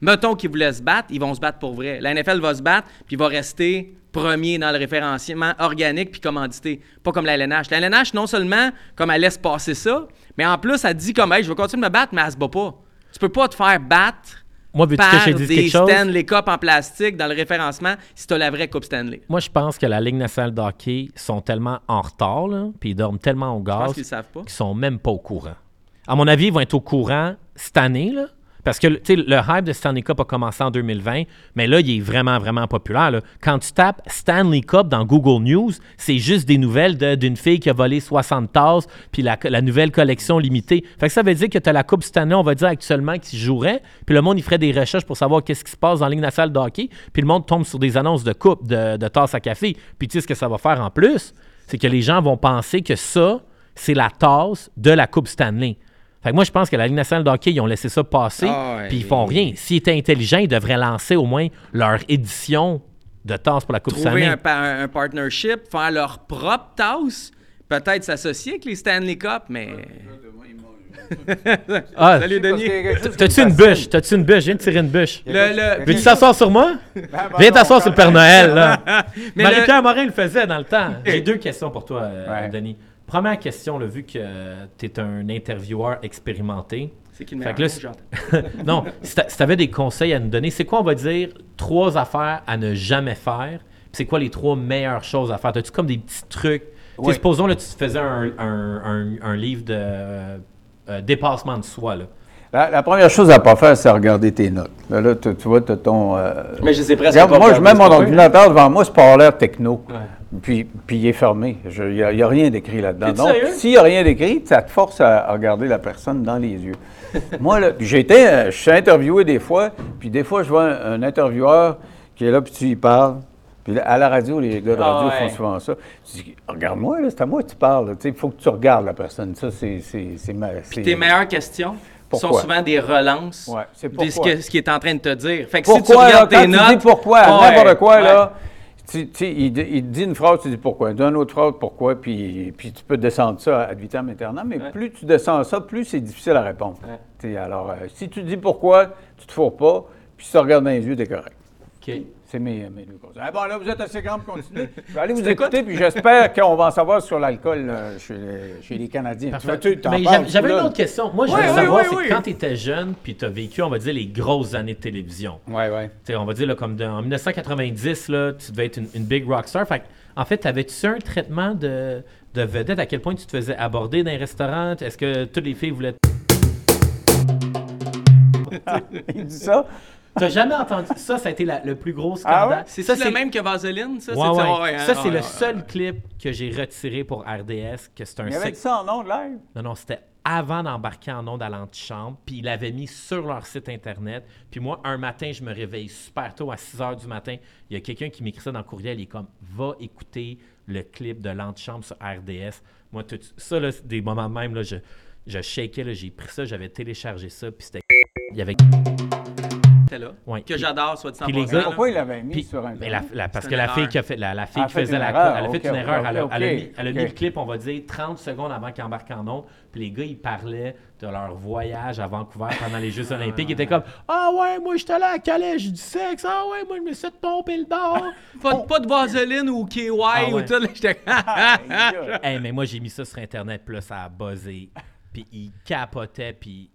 mettons qu'ils voulaient se battre, ils vont se battre pour vrai. La NFL va se battre, puis il va rester premier dans le référencement organique puis commandité. Pas comme la LNH. La LNH, non seulement comme elle laisse passer ça, mais en plus, elle dit comme, hey, je vais continuer de me battre, mais elle se bat pas. Tu peux pas te faire battre Moi, veux-tu que par je des quelque chose? Stanley Cup en plastique dans le référencement si tu as la vraie Coupe Stanley. Moi, je pense que la Ligue nationale de hockey sont tellement en retard, puis ils dorment tellement au gaz qu'ils qu'ils sont même pas au courant. À mon avis, ils vont être au courant cette année, là, parce que le hype de Stanley Cup a commencé en 2020, mais là, il est vraiment, vraiment populaire. Quand tu tapes Stanley Cup dans Google News, c'est juste des nouvelles d'une fille qui a volé 60 tasses, puis la, nouvelle collection limitée. Fait que ça veut dire que tu as la Coupe Stanley, on va dire actuellement, qui jouerait, puis le monde, ferait des recherches pour savoir qu'est-ce qui se passe dans la Ligue nationale de hockey, puis le monde tombe sur des annonces de coupe, de, de tasses à café. Puis tu sais ce que ça va faire en plus, c'est que les gens vont penser que ça, c'est la tasse de la Coupe Stanley. Fait que moi, je pense que la Ligue nationale de hockey, ils ont laissé ça passer, Ah ouais. puis ils font rien. S'ils étaient intelligents, ils devraient lancer au moins leur édition de tasse pour la Coupe Trouver Stanley. un, pa- un- un partnership, faire leur propre tasse, peut-être s'associer avec les Stanley Cup, mais. Ah, Salut Denis. T'as-tu une bûche? T'as-tu une bûche? Viens de tirer une bûche. Le, le- Veux-tu t'asseoir sur moi? Viens t'asseoir sur le Père Noël, Marie-Pierre Morin le faisait dans le temps. J'ai deux questions pour toi, euh, Ouais. Denis. Première question, là, vu que tu es un intervieweur expérimenté. C'est qui le Fait meilleur? que là, non, si tu avais des conseils à nous donner, c'est quoi, on va dire, trois affaires à ne jamais faire? Puis c'est quoi les trois meilleures choses à faire? As-tu comme des petits trucs? Ouais. Supposons, là, tu faisais un, un- un- un livre de euh, dépassement de soi, là. La, la première chose à pas faire, c'est regarder tes notes. Là, là, tu, tu vois, tu as ton. euh, Mais je sais presque regarde, pas moi, je mets mon ordinateur devant moi, c'est pas l'air techno. Puis, puis il est fermé. Il n'y a, rien d'écrit là-dedans. Donc, s'il n'y a rien d'écrit, ça te force à, à regarder la personne dans les yeux. moi, là, j'ai été, euh, je suis interviewé des fois, puis des fois, je vois un, un intervieweur qui est là, puis tu y parles. Puis là, à la radio, les gars de Ah radio ouais. font souvent ça. Tu dis, regarde-moi, là, c'est à moi que tu parles. là. Il faut que tu regardes la personne. Ça, c'est. c'est- c'est ma- c'est- Tes meilleures questions sont Pourquoi? souvent des relances Ouais, c'est de ce, pourquoi? que- ce qu'il est en train de te dire. Fait que si tu Pourquoi, là, regardes quand tes tu notes... dis pourquoi, à Ouais, n'importe quoi, là, tu, tu il, il te dit une phrase, tu dis pourquoi. Il dit une autre phrase, pourquoi, puis, puis tu peux descendre ça ad vitam aeternam, mais plus tu descends ça, plus c'est difficile à répondre. Ouais. Tu Alors, euh, si tu dis pourquoi, tu te fourres pas, puis si tu regardes dans les yeux, t'es correct. OK. C'est mes, mes deux conseils. Ah bon, là, vous êtes assez grand pour continuer. Je vais aller vous écouter, puis j'espère qu'on va en savoir sur l'alcool euh, chez, les, chez les Canadiens. Tu vois, tu t'en Mais parles, j'avais- une autre question. Moi, je Oui, voulais oui, savoir, oui, c'est oui. quand tu étais jeune, puis tu as vécu, on va dire, les grosses années de télévision. Ouais, ouais. Tu sais, on va dire, là, comme de- en 1990, là, tu devais être une, une big rockstar. Fait que, en fait, avais-tu un traitement de, de vedette? À quel point tu te faisais aborder dans les restaurants? Est-ce que toutes les filles voulaient... Il dit ça? T'as jamais entendu ça? Ça a été la- le plus gros Ah scandale. ouais? C'est ça, le même que Vaseline, ça? Ouais, c'est ouais. ouais, ça, hein, c'est ouais, le ouais. seul clip que j'ai retiré pour RDS, que c'est un Il y avait sec- dit ça en nom de live? Non, non, c'était avant d'embarquer en onde à l'antichambre, puis il l'avait mis sur leur site Internet. Puis moi, un matin, je me réveille super tôt, à 6 h du matin. Il y a quelqu'un qui m'écrit ça dans le courriel, il est comme « Va écouter le clip de l'antichambre sur RDS. » Moi, tout, ça, là, c'est des moments de même, là, je, je shakeais, là, j'ai pris ça, j'avais téléchargé ça, puis c'était... Il y avait... Là. Ouais. Que j'adore, soit dit en Puis les passant, gars- là. Pourquoi il l'avait mis Puis- sur un mais la- la- parce que la erreur. fille qui a fait, la, la fille Ah, qui faisait la erreur, elle a fait une erreur. elle, a, elle a mis, elle a mis le clip, on va dire, 30 secondes avant qu'il embarque en onde. Puis les gars, ils parlaient de leur voyage à Vancouver pendant les Jeux Olympiques. Ils étaient comme Ah ouais, moi j'étais allé à Calais, j'ai du sexe. Ah ouais, moi je me suis fait pomper le dos. Pas, pas de Vaseline ou KY Ah ou tout. là, J'étais... hey, mais moi j'ai mis ça sur Internet, puis là ça a buzzé. Puis ils capotaient, puis.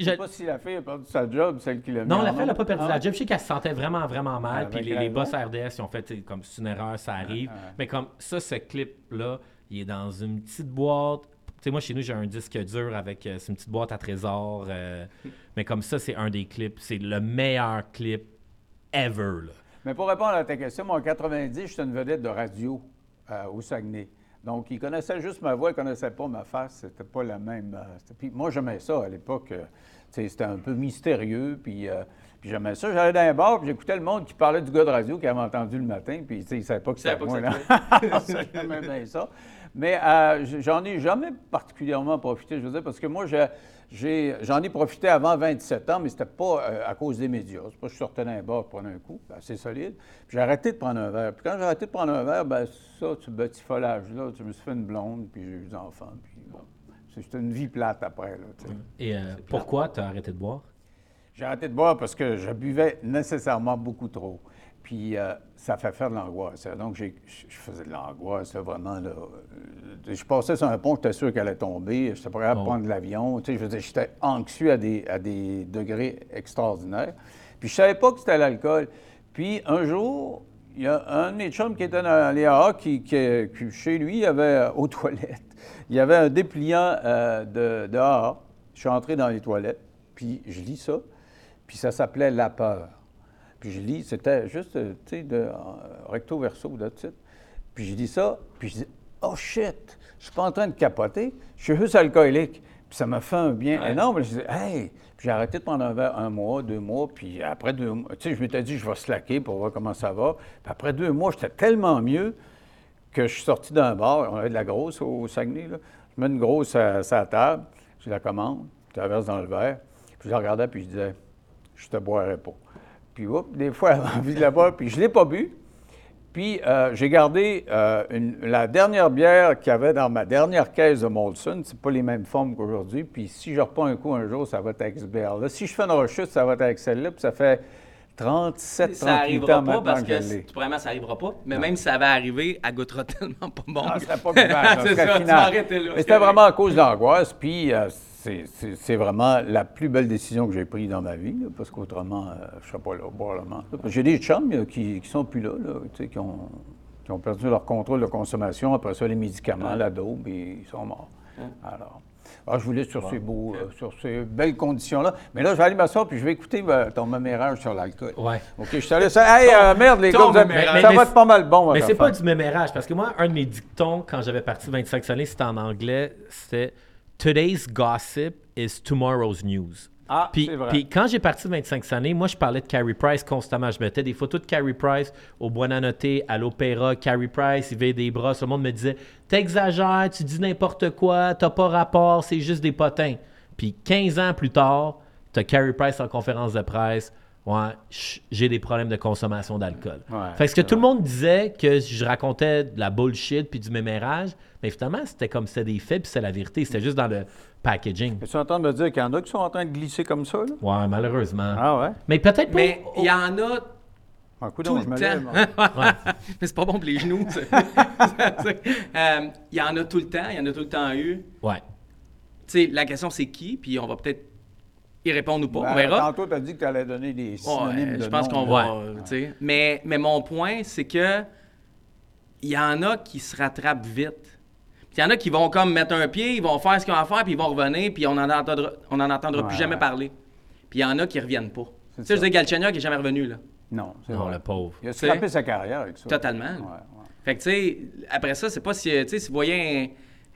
Je sais pas si la fille a perdu sa job, celle qui l'a mis Non, la fille n'a pas perdu Ah. la job. Je sais qu'elle se sentait vraiment, vraiment mal. Puis les, boss RDS, ils ont fait comme c'est une erreur, ça arrive. Mais comme ça, ce clip-là, il est dans une petite boîte. Tu sais, moi, chez nous, j'ai un disque dur avec. euh, c'est une petite boîte à trésor. euh, mais comme ça, c'est un des clips. C'est le meilleur clip ever. Là. Mais pour répondre à ta question, moi, en 90, j'étais une vedette de radio euh, au Saguenay. Donc, ils connaissaient juste ma voix, ils ne connaissaient pas ma face. C'était pas la même. euh, puis moi, j'aimais ça à l'époque. euh, c'était un peu mystérieux. Puis, euh, puis j'aimais ça. J'allais dans un bar, puis j'écoutais le monde qui parlait du gars de radio qui avait entendu le matin. Puis, tu sais, ils ne savaient pas que c'était moi. là. J'aimais bien ça. Mais euh, j'en ai jamais particulièrement profité, je veux dire, parce que moi, j'en ai, profité avant 27 ans, mais c'était pas euh, à cause des médias. C'est pas que je sortais d'un bar pour prendre un coup, assez solide. Puis j'ai arrêté de prendre un verre. Puis quand j'ai arrêté de prendre un verre, ben ça, ce batifolage-là, je me suis fait une blonde, puis j'ai eu des enfants. Puis bon, c'est- c'était une vie plate après, là, tu sais. Et euh, pourquoi tu as arrêté de boire? J'ai arrêté de boire parce que je buvais nécessairement beaucoup trop. Puis euh, ça fait faire de l'angoisse. Donc, j'ai- je je faisais de l'angoisse, vraiment. Là. Euh, Je passais sur un pont, j'étais sûr qu'elle allait tomber. J'étais pas capable de Oh. prendre l'avion. Tu sais, je veux dire, j'étais anxieux à des, à des degrés extraordinaires. Puis je savais pas que c'était l'alcool. Puis un jour, il y a un de mes chums qui était dans les AA qui, qui- qui, chez lui, il y avait euh, aux toilettes, il y avait un dépliant euh, de, de AA. Je suis entré dans les toilettes, puis je lis ça, puis ça s'appelait La peur. Puis je lis, c'était juste, euh, tu sais, de euh, recto verso, de titre. Puis je lis ça, puis je dis, oh shit, je suis pas en train de capoter, je suis juste alcoolique. Puis ça m'a fait un bien énorme. Je dis, hey, puis j'ai arrêté de prendre un verre un mois, deux mois, puis après deux mois, tu sais, je m'étais dit, je vais slacker pour voir comment ça va. Puis après deux mois, j'étais tellement mieux que je suis sorti d'un bar, on avait de la grosse au Saguenay, là. Je mets une grosse à, la table, je la commande, je la verse dans le verre, puis je la regardais, puis je disais, je te boirai pas. Puis, oups, des fois, elle avait envie de la boire, puis je ne l'ai pas bu. Puis, euh, j'ai gardé euh, une- la dernière bière qu'il y avait dans ma dernière caisse de Molson. C'est pas les mêmes formes qu'aujourd'hui. Puis, si je reprends un coup un jour, ça va être avec cette bière-là. Si je fais une rechute, ça va être avec celle-là. Puis, ça fait 37, Ça 38 arrivera ans pas maintenant parce que premièrement, ça arrivera pas. Mais même si ça va arriver, elle goûtera tellement pas bon. Ah, c'était pas ça C'est ça, tu là. Mais c'était vraiment à cause de l'angoisse. Puis, euh, c'est- vraiment la plus belle décision que j'ai prise dans ma vie, là, parce qu'autrement, euh, je ne serais pas là, probablement. J'ai des chums là, qui ne sont plus là, là, qui ont, qui ont perdu leur contrôle de consommation. Après ça, les médicaments, la daube, et ils sont morts. Alors, Ah, je voulais sur ces beaux, euh, sur ces belles conditions-là. Mais là, je vais aller m'asseoir puis je vais écouter euh, ton mémérage sur l'alcool. Ouais. OK, je te laisse. Hey, euh, merde, les gars, vous avez- mémérage. ça Mais- va mais être pas mal bon. Mais c'est pas du mémérage, parce que moi, un de mes dictons, quand j'avais parti 25 années, c'était en anglais, c'était Today's gossip is tomorrow's news. Ah, Puis, c'est vrai. puis quand j'ai parti 25 années, moi, je parlais de Carey Price constamment. Je mettais des photos de Carey Price au Buonanotte, à l'opéra. Carey Price, il veillait des bras. Tout le monde me disait T'exagères, tu dis n'importe quoi, t'as pas rapport, c'est juste des potins. Puis 15 ans plus tard, t'as Carey Price en conférence de presse. Ouais, j'ai des problèmes de consommation d'alcool. Ouais, fait que ce que c'est tout le monde disait que je racontais de la bullshit puis du mémérage, mais finalement, c'était comme c'était des faits puis c'était la vérité. C'était juste dans le packaging. Tu es en train de me dire qu'il y en a qui sont en train de glisser comme ça, là? Ouais, malheureusement. Ah ouais? Mais peut-être pas. Mais il y en a Ah, coudonc, tout le je me lève, temps. moi. Mais c'est pas bon pour les genoux. Euh, Il y en a tout le temps, il y en a tout le temps eu. Ouais. Tu sais, la question c'est qui, puis on va peut-être y répondre ou pas, on Ben, verra. Tantôt, tu as dit que tu allais donner des Ouais, synonymes de je pense qu'on va. Mais, mais mon point, c'est que il y en a qui se rattrapent vite. Puis il y en a qui vont comme mettre un pied, ils vont faire ce qu'ils ont à faire, puis ils vont revenir, puis on n'en entendra, on en entendra plus Ouais, jamais parler. Puis il y en a qui reviennent pas. C'est Tu sais, je dis Galchenyuk qui est jamais revenu, là. Non, c'est Non, vrai. le pauvre. Il a scrappé sa carrière avec ça. Totalement. Ouais, ouais. Fait que, tu sais, après ça, c'est pas si, tu sais, si vous voyez un,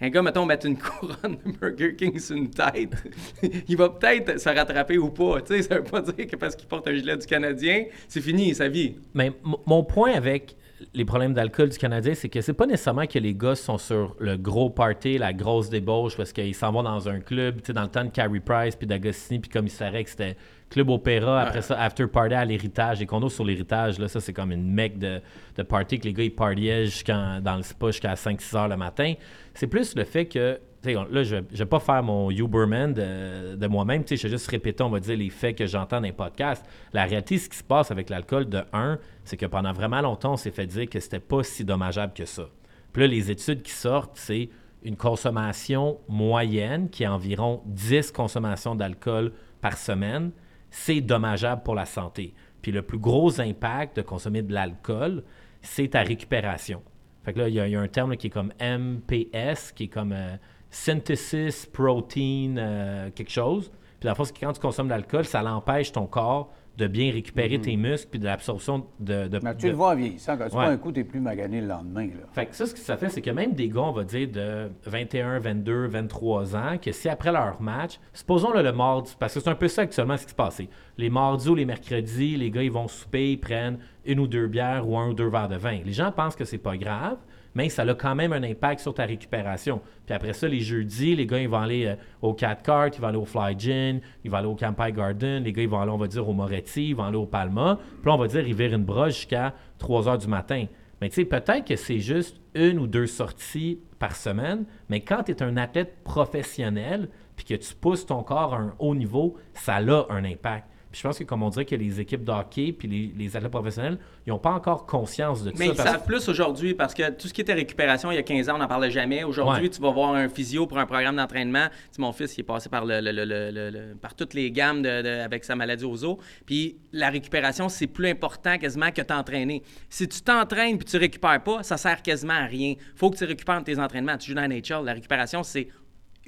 un gars, mettons, mettre une couronne de Burger King sur une tête, il va peut-être se rattraper ou pas. Tu sais, ça veut pas dire que parce qu'il porte un gilet du Canadien, c'est fini sa vie. Mais mon point avec les problèmes d'alcool du Canadien, c'est que c'est pas nécessairement que les gars sont sur le gros party, la grosse débauche, parce qu'ils s'en vont dans un club, tu sais, dans le temps de Carey Price, puis d'Agostini, puis comme il savait que c'était club opéra, après ça, after party à l'héritage, les condos sur l'héritage, là, ça, c'est comme une mecque de, de party que les gars, ils partyaient jusqu'en- dans le spa jusqu'à 5-6 heures le matin. C'est plus le fait que là, je ne vais pas faire mon Uberman de, moi-même. Je vais juste répéter, on va dire, les faits que j'entends dans les podcasts. La réalité, ce qui se passe avec l'alcool, de un, c'est que pendant vraiment longtemps, on s'est fait dire que c'était pas si dommageable que ça. Puis là, les études qui sortent, c'est une consommation moyenne qui est environ 10 consommations d'alcool par semaine. C'est dommageable pour la santé. Puis le plus gros impact de consommer de l'alcool, c'est ta récupération. Fait que là, il y, a- un terme qui est comme MPS, qui est comme euh, Synthesis Protein euh, quelque chose. Puis la force, c'est que quand tu consommes de l'alcool, ça l'empêche ton corps de bien récupérer tes muscles puis de l'absorption de, de, Mais tu de- le vois en vieillissant. Quand tu Ouais. prends un coup, tu es plus magané le lendemain. Là. fait que ça, ce que ça fait, c'est que même des gars, on va dire, de 21, 22, 23 ans, que si après leur match, supposons là, le mardi, parce que c'est un peu ça actuellement ce qui se passe. Les mardis ou les mercredis, les gars, ils vont souper, ils prennent une ou deux bières ou un ou deux verres de vin. Les gens pensent que c'est pas grave, mais ça a quand même un impact sur ta récupération. Puis après ça, les jeudis, les gars, ils vont aller euh, au Cat Cart, ils vont aller au Fly Gin, ils vont aller au Campai Garden, les gars, ils vont aller, on va dire, au Moretti, ils vont aller au Palma. Puis là, on va dire, ils virent une broche jusqu'à 3 heures du matin. Mais tu sais, peut-être que c'est juste une ou deux sorties par semaine, mais quand tu es un athlète professionnel puis que tu pousses ton corps à un haut niveau, ça a un impact. Puis je pense que, comme on dirait que les équipes de hockey puis les, les athlètes professionnels, ils n'ont pas encore conscience de Mais ça. ils parce- savent plus aujourd'hui parce que tout ce qui était récupération, il y a 15 ans, on n'en parlait jamais. Aujourd'hui, Ouais. tu vas voir un physio pour un programme d'entraînement. Tu sais, mon fils, il est passé par, le, le- le- le- le- le- par toutes les gammes de- de- avec sa maladie aux os. Puis la récupération, c'est plus important quasiment que t'entraîner. Si tu t'entraînes puis tu récupères pas, ça sert quasiment à rien. faut que tu récupères tes entraînements. Tu joues dans la NHL, la récupération, c'est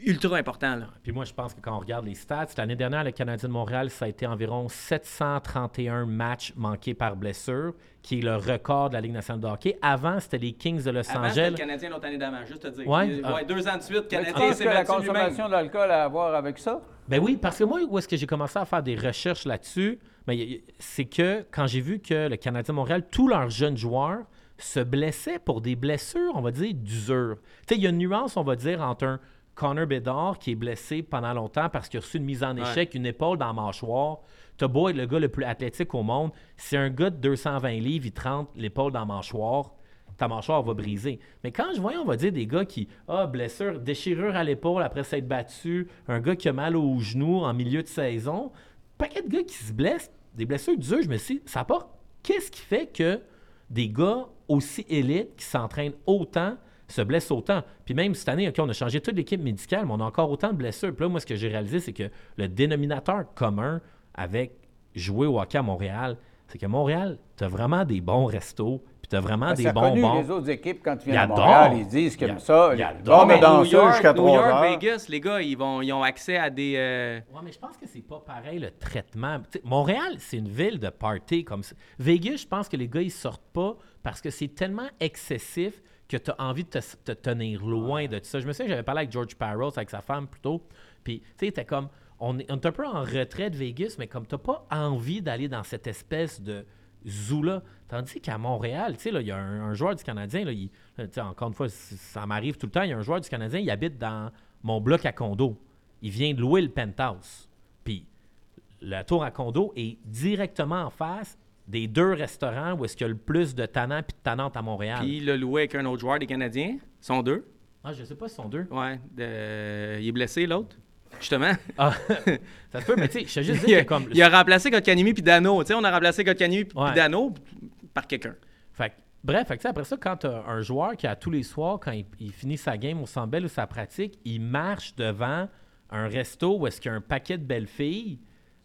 ultra important. Là. Puis moi, je pense que quand on regarde les stats, l'année dernière, le Canadien de Montréal, ça a été environ 731 matchs manqués par blessure, qui est le record de la Ligue nationale de hockey. Avant, c'était les Kings de Los Avant, c'était le Angeles. Canadien l'autre année d'avant, juste te dire. Ouais. Il- Ah. deux ans de suite, Canadien s'est que la consommation d'alcool a à voir avec ça? Ben oui, parce que moi, où est-ce que j'ai commencé à faire des recherches là-dessus, ben, c'est que quand j'ai vu que le Canadien de Montréal, tous leurs jeunes joueurs se blessaient pour des blessures, on va dire, d'usure. Tu sais, il y a une nuance, on va dire, entre un Connor Bedard qui est blessé pendant longtemps parce qu'il a reçu une mise en échec, une épaule dans la mâchoire. T'as beau être le gars le plus athlétique au monde, si un gars de 220 livres, il te rentre l'épaule dans la mâchoire, ta mâchoire va briser. Mais quand je voyais, on va dire, des gars qui, ah, blessure, déchirure à l'épaule après s'être battu, un gars qui a mal au genou en milieu de saison, paquet de gars qui se blessent, des blessures dures, je me suis dit, ça part. Qu'est-ce qui fait que des gars aussi élites qui s'entraînent autant se blessent autant. Puis même cette année, OK, on a changé toute l'équipe médicale, mais on a encore autant de blessures. Puis là, moi, ce que j'ai réalisé, c'est que le dénominateur commun avec jouer au hockey à Montréal, c'est que Montréal, tu as vraiment des bons restos, Puis t'as vraiment Parce des bons connu bons. les autres équipes quand tu Il viens à. Montréal, ils disent qu'ils Il aiment a- ça. il Les adore. dames Mais de New danseurs York, jusqu'à New 3 York, heures. Vegas, les gars, ils, vont, ils ont accès à des. euh, Ouais, mais je pense que c'est pas pareil le traitement. Tu Montréal, c'est une ville de party comme ça. Vegas, je pense que les gars, ils sortent pas parce que c'est tellement excessif que tu as envie de te, te tenir loin de tout ça. Je me souviens, j'avais parlé avec George Parros, avec sa femme plutôt. Puis, tu sais, t'es comme. On est, on est un peu en retrait de Vegas, mais comme t'as pas envie d'aller dans cette espèce de zoo-là. Tandis qu'à Montréal, tu sais, il y a un, un joueur du Canadien, là, il- là, tu sais, encore une fois, ça m'arrive tout le temps, il y a un joueur du Canadien, il habite dans mon bloc à condo. Il vient de louer le penthouse. Puis la tour à condo est directement en face des deux restaurants où est-ce qu'il y a le plus de tannants puis de tannantes à Montréal. Puis il l'a loué avec un autre joueur des Canadiens? Ils sont deux. Ah, je sais pas si sont deux. Ouais. de- Il est blessé, l'autre. Justement. Ah, ça se peut, mais tu sais, je te juste il, dire a, que comme... il a remplacé Kotkaniemi puis Dano. Tu sais, on a remplacé Kotkaniemi puis Ouais. Dano par quelqu'un. Fait bref, fait que, tu sais, après ça, quand tu un joueur qui, à tous les soirs, quand il, il finit sa game au Bell ou sa pratique, il marche devant un resto où est-ce qu'il y a un paquet de belles filles,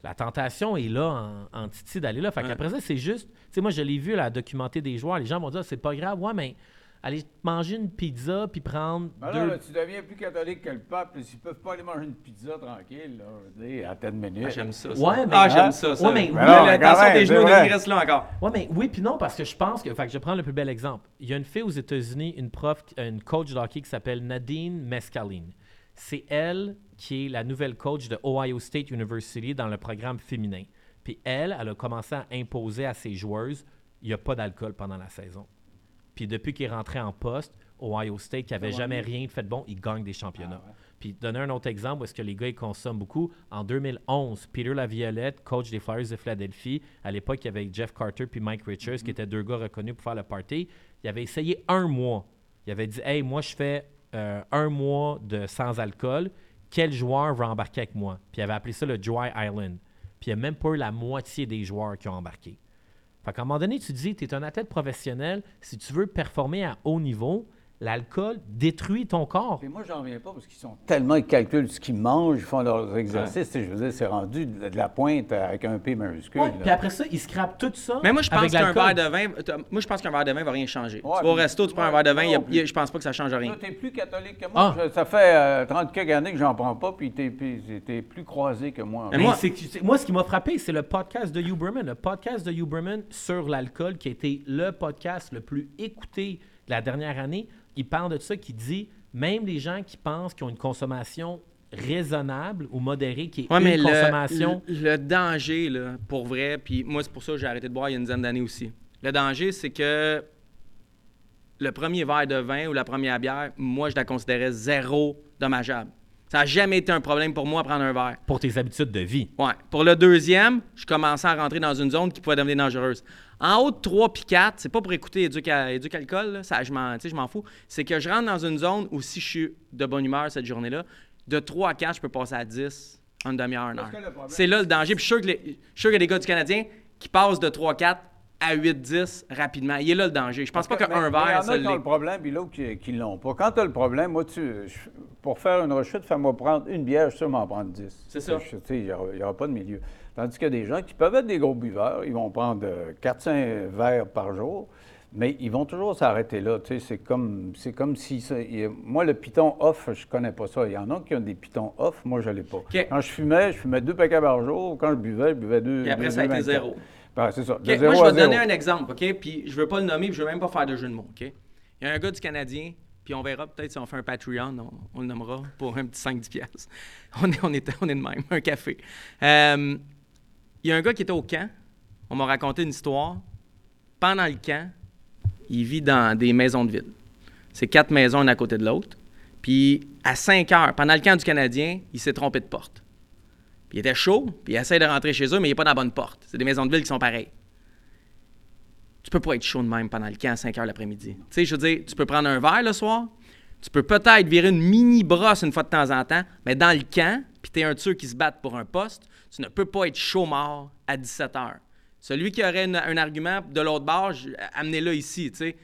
la tentation est là en, en titi d'aller là. Fait qu'après ça, c'est juste... Tu sais, moi, je l'ai vu, là, documenter des joueurs. Les gens vont dire, c'est pas grave. Ouais, mais aller manger une pizza puis prendre Ben deux... là, là, tu deviens plus catholique que le pape. Ils peuvent pas aller manger une pizza tranquille, là, je veux dire, à telle minute. Ah, j'aime ça. ça. Ouais, mais- ah, j'aime Hein? ça. ça. Ouais, mais- Oui, Mais la tension même, des genoux, reste là encore. Ouais, mais oui, puis non, parce que je pense que. Fait que je prends le plus bel exemple. Il y a une fille aux États-Unis, une prof, une coach de hockey qui s'appelle Nadine Mescaline. C'est elle qui est la nouvelle coach de Ohio State University dans le programme féminin. Puis elle, elle a commencé à imposer à ses joueuses il n'y a pas d'alcool pendant la saison. Puis depuis qu'il est rentré en poste, Ohio State, qui n'avait jamais rien fait de bon, il gagne des championnats. Puis donner un autre exemple où est-ce que les gars ils consomment beaucoup. En 2011, Peter Laviolette, coach des Flyers de Philadelphie, à l'époque, il y avait Jeff Carter puis Mike Richards, qui étaient deux gars reconnus pour faire le party. Il avait essayé un mois. Il avait dit Hey, moi, je fais euh, un mois de sans alcool. Quel joueur va embarquer avec moi? Puis il avait appelé ça le Dry Island. Puis il n'y a même pas la moitié des joueurs qui ont embarqué. Fait qu'à un moment donné, tu te dis, tu es un athlète professionnel, si tu veux performer à haut niveau, l'alcool détruit ton corps. Puis moi, j'en reviens pas parce qu'ils sont tellement, ils calculent ce qu'ils mangent, ils font leurs exercices. Tu Je veux dire, c'est rendu de, la pointe avec un P majuscule. Ouais, là. puis après ça, ils scrapent tout ça. Mais moi, je pense qu'un verre de vin, moi, je pense qu'un verre de vin va rien changer. Ouais, tu vas au mais- resto, tu prends un verre de vin, il y a- non, a- je pense pas que ça change rien. Toi, t'es plus catholique que Ah. moi. Je- ça fait euh, 30 quelques années que j'en prends pas, puis t'es, puis t'es plus croisé que moi. Mais Mais moi- moi, ce qui m'a frappé, c'est le podcast de Huberman. Le podcast de Huberman sur l'alcool, qui a été le podcast le plus écouté de la dernière année. Il parle de ça, qui dit même les gens qui pensent qu'ils ont une consommation raisonnable ou modérée, qui est Ouais, une consommation. le, le danger, là, pour vrai, puis moi, c'est pour ça que j'ai arrêté de boire il y a une dizaine d'années aussi. Le danger, c'est que le premier verre de vin ou la première bière, moi, je la considérais zéro dommageable. Ça n'a jamais été un problème pour moi de prendre un verre. pour tes habitudes de vie. Ouais. Pour le deuxième, je commençais à rentrer dans une zone qui pouvait devenir dangereuse. En haut de 3 puis 4, c'est pas pour écouter Éduc, Éduc Alcool, là, ça, je m'en tu sais, je m'en fous. C'est que je rentre dans une zone où si je suis de bonne humeur cette journée-là, de 3 à 4, je peux passer à 10 en une demi-heure, C'est là le danger. Puis je suis sûr que les- je suis sûr qu'il y a des gars du Canadien qui passent de 3 à 4 à 8-10 rapidement. Il est là le danger. Je pense pas qu'un verre, Il y en a qui ont le problème, puis l'autre qui, qui l'ont pas. Quand tu as le problème, moi, tu, je- pour faire une rechute, fais-moi prendre une bière, je suis sûr m'en prendre 10. C'est ça. Je- tu sais, Il n'y aura, pas de milieu. Tandis qu'il y a des gens qui peuvent être des gros buveurs, ils vont prendre 4-5 verres par jour, mais ils vont toujours s'arrêter là. tu sais, C'est comme, c'est comme si... ça- il moi, le piton off, je connais pas ça. Il y en a qui ont des pitons off, moi, je l'ai pas. Quand je fumais, je fumais deux paquets par jour. Quand je buvais, je buvais deux. Puis après, deux- ça a été 24. zéro. Ben, c'est ça. Moi, je vais te donner un exemple, OK? Puis je veux pas le nommer, puis je veux même pas faire de jeu de mots, OK? Il y a un gars du Canadien, puis on verra peut-être si on fait un Patreon, on, on le nommera pour un petit 5-10 piastres. On est, on, est, on est de même, un café. Euh, il y a un gars qui était au camp. On m'a raconté une histoire. Pendant le camp, il vit dans des maisons de vide. C'est quatre maisons, une à côté de l'autre. Puis à 5 heures, pendant le camp du Canadien, il s'est trompé de porte. Puis il était chaud, puis il essaie de rentrer chez eux, mais il n'est pas dans la bonne porte. C'est des maisons de ville qui sont pareilles. Tu peux pas être chaud de même pendant le camp à 5 heures l'après-midi. Tu sais, je veux dire, tu peux prendre un verre le soir, tu peux peut-être virer une mini brosse une fois de temps en temps, mais dans le camp, puis t'es un ceux qui se battent pour un poste, tu ne peux pas être chaud mort à 17 heures. Celui qui aurait une- un argument de l'autre bord, je- amenez-le ici, tu sais.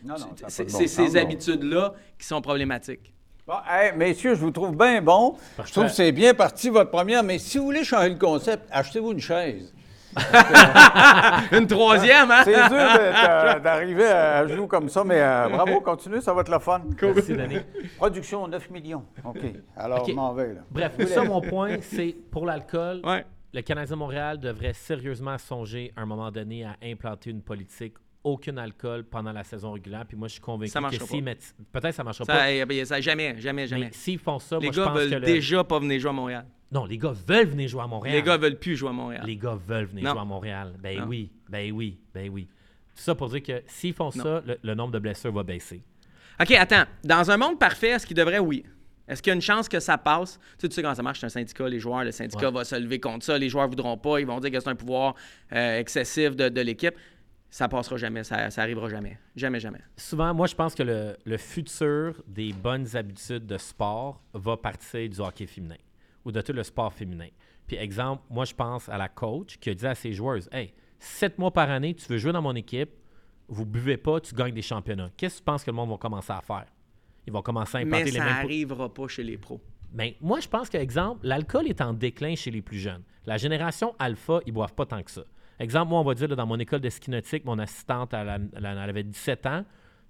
C'est ces habitudes-là qui sont problématiques. Bon, hey, messieurs, je vous trouve bien bon. Je trouve que c'est bien parti votre première, mais si vous voulez changer le concept, achetez-vous une chaise. Une troisième, hein? C'est dur d'arriver à jouer comme ça, mais euh, bravo, continue, ça va être le fun. Merci, Denis. Production 9 millions. OK. Alors, OK. je m'en vais, là. Bref, ça, mon point, c'est pour l'alcool, Ouais. le Canadien de Montréal devrait sérieusement songer à un moment donné à implanter une politique aucun alcool pendant la saison régulière. Puis moi, je suis convaincu Ça que s'ils pas. mettent... Peut-être que ça ne marchera Ça, pas. eh ben, ça, jamais, jamais, jamais. Mais s'ils font ça, Les moi, je gars pense que veulent le- déjà pas venir jouer à Montréal. Non, les gars veulent venir jouer à Montréal. Les gars veulent plus jouer à Montréal. Les gars veulent venir Non. jouer à Montréal. Ben Non. oui, ben oui, ben oui. Tout ça pour dire que s'ils font ça, le, le nombre de blessures va baisser. OK, attends. Dans un monde parfait, est-ce qu'il devrait? Oui. Est-ce qu'il y a une chance que ça passe? Tu sais, tu sais comment ça marche, c'est un syndicat, les joueurs, le syndicat Ouais. va se lever contre ça, les joueurs voudront pas, ils vont dire que c'est un pouvoir euh, excessif de, de l'équipe. Ça passera jamais, ça, ça arrivera jamais. Jamais, jamais. Souvent, moi, je pense que le, le futur des bonnes habitudes de sport va partir du hockey féminin ou de tout le sport féminin. Puis, exemple, moi, je pense à la coach qui a dit à ses joueuses Hey, sept mois par année, tu veux jouer dans mon équipe, vous buvez pas, tu gagnes des championnats. Qu'est-ce que tu penses que le monde va commencer à faire? Ils vont commencer à implanter Mais les ça mêmes. po- arrivera pas chez les pros. Ben, moi, je pense que, exemple, l'alcool est en déclin chez les plus jeunes. La génération alpha, ils boivent pas tant que ça. Exemple, moi, on va dire, là, dans mon école de ski nautique, mon assistante, elle, avait 17 ans.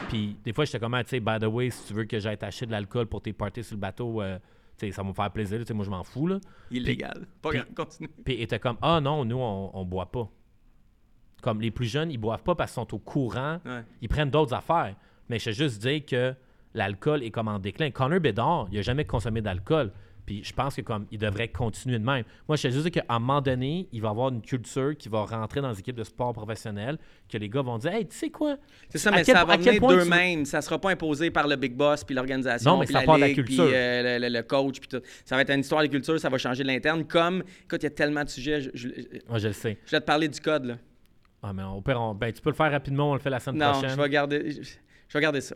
Puis, des fois, j'étais comme, Ah, tu sais, by the way, si tu veux que j'aille t'acheter de l'alcool pour tes parties sur le bateau, euh, tu sais, ça va me faire plaisir. là, tu sais, moi, je m'en fous. Là. Illégal. pas grave, continue. Puis, il était comme, ah non, nous, on, on boit pas. Comme les plus jeunes, ils boivent pas parce qu'ils sont au courant. Ouais. Ils prennent d'autres affaires. Mais je sais juste dire que l'alcool est comme en déclin. Connor Bedard, il n'a jamais consommé d'alcool. Puis je pense que comme il devrait continuer de même. Moi, je sais juste qu'à un moment donné, il va y avoir une culture qui va rentrer dans les équipes de sport professionnels, que les gars vont dire Hey, tu sais quoi? C'est ça, À mais quel- ça va venir tu- d'eux-mêmes. Ça sera pas imposé par le big boss, puis l'organisation, Non, mais puis ça la part de la ligue, puis culture. euh, le, le- le coach, puis tout. Ça va être une histoire de culture, ça va changer de l'interne. Comme, écoute, il y a tellement de sujets. Je, je- je Moi, je le sais. vais te parler du code, là. Ah, mais pire, on- ben, tu peux le faire rapidement, on le fait la semaine Non, prochaine. je vais garder, je, je vais garder ça.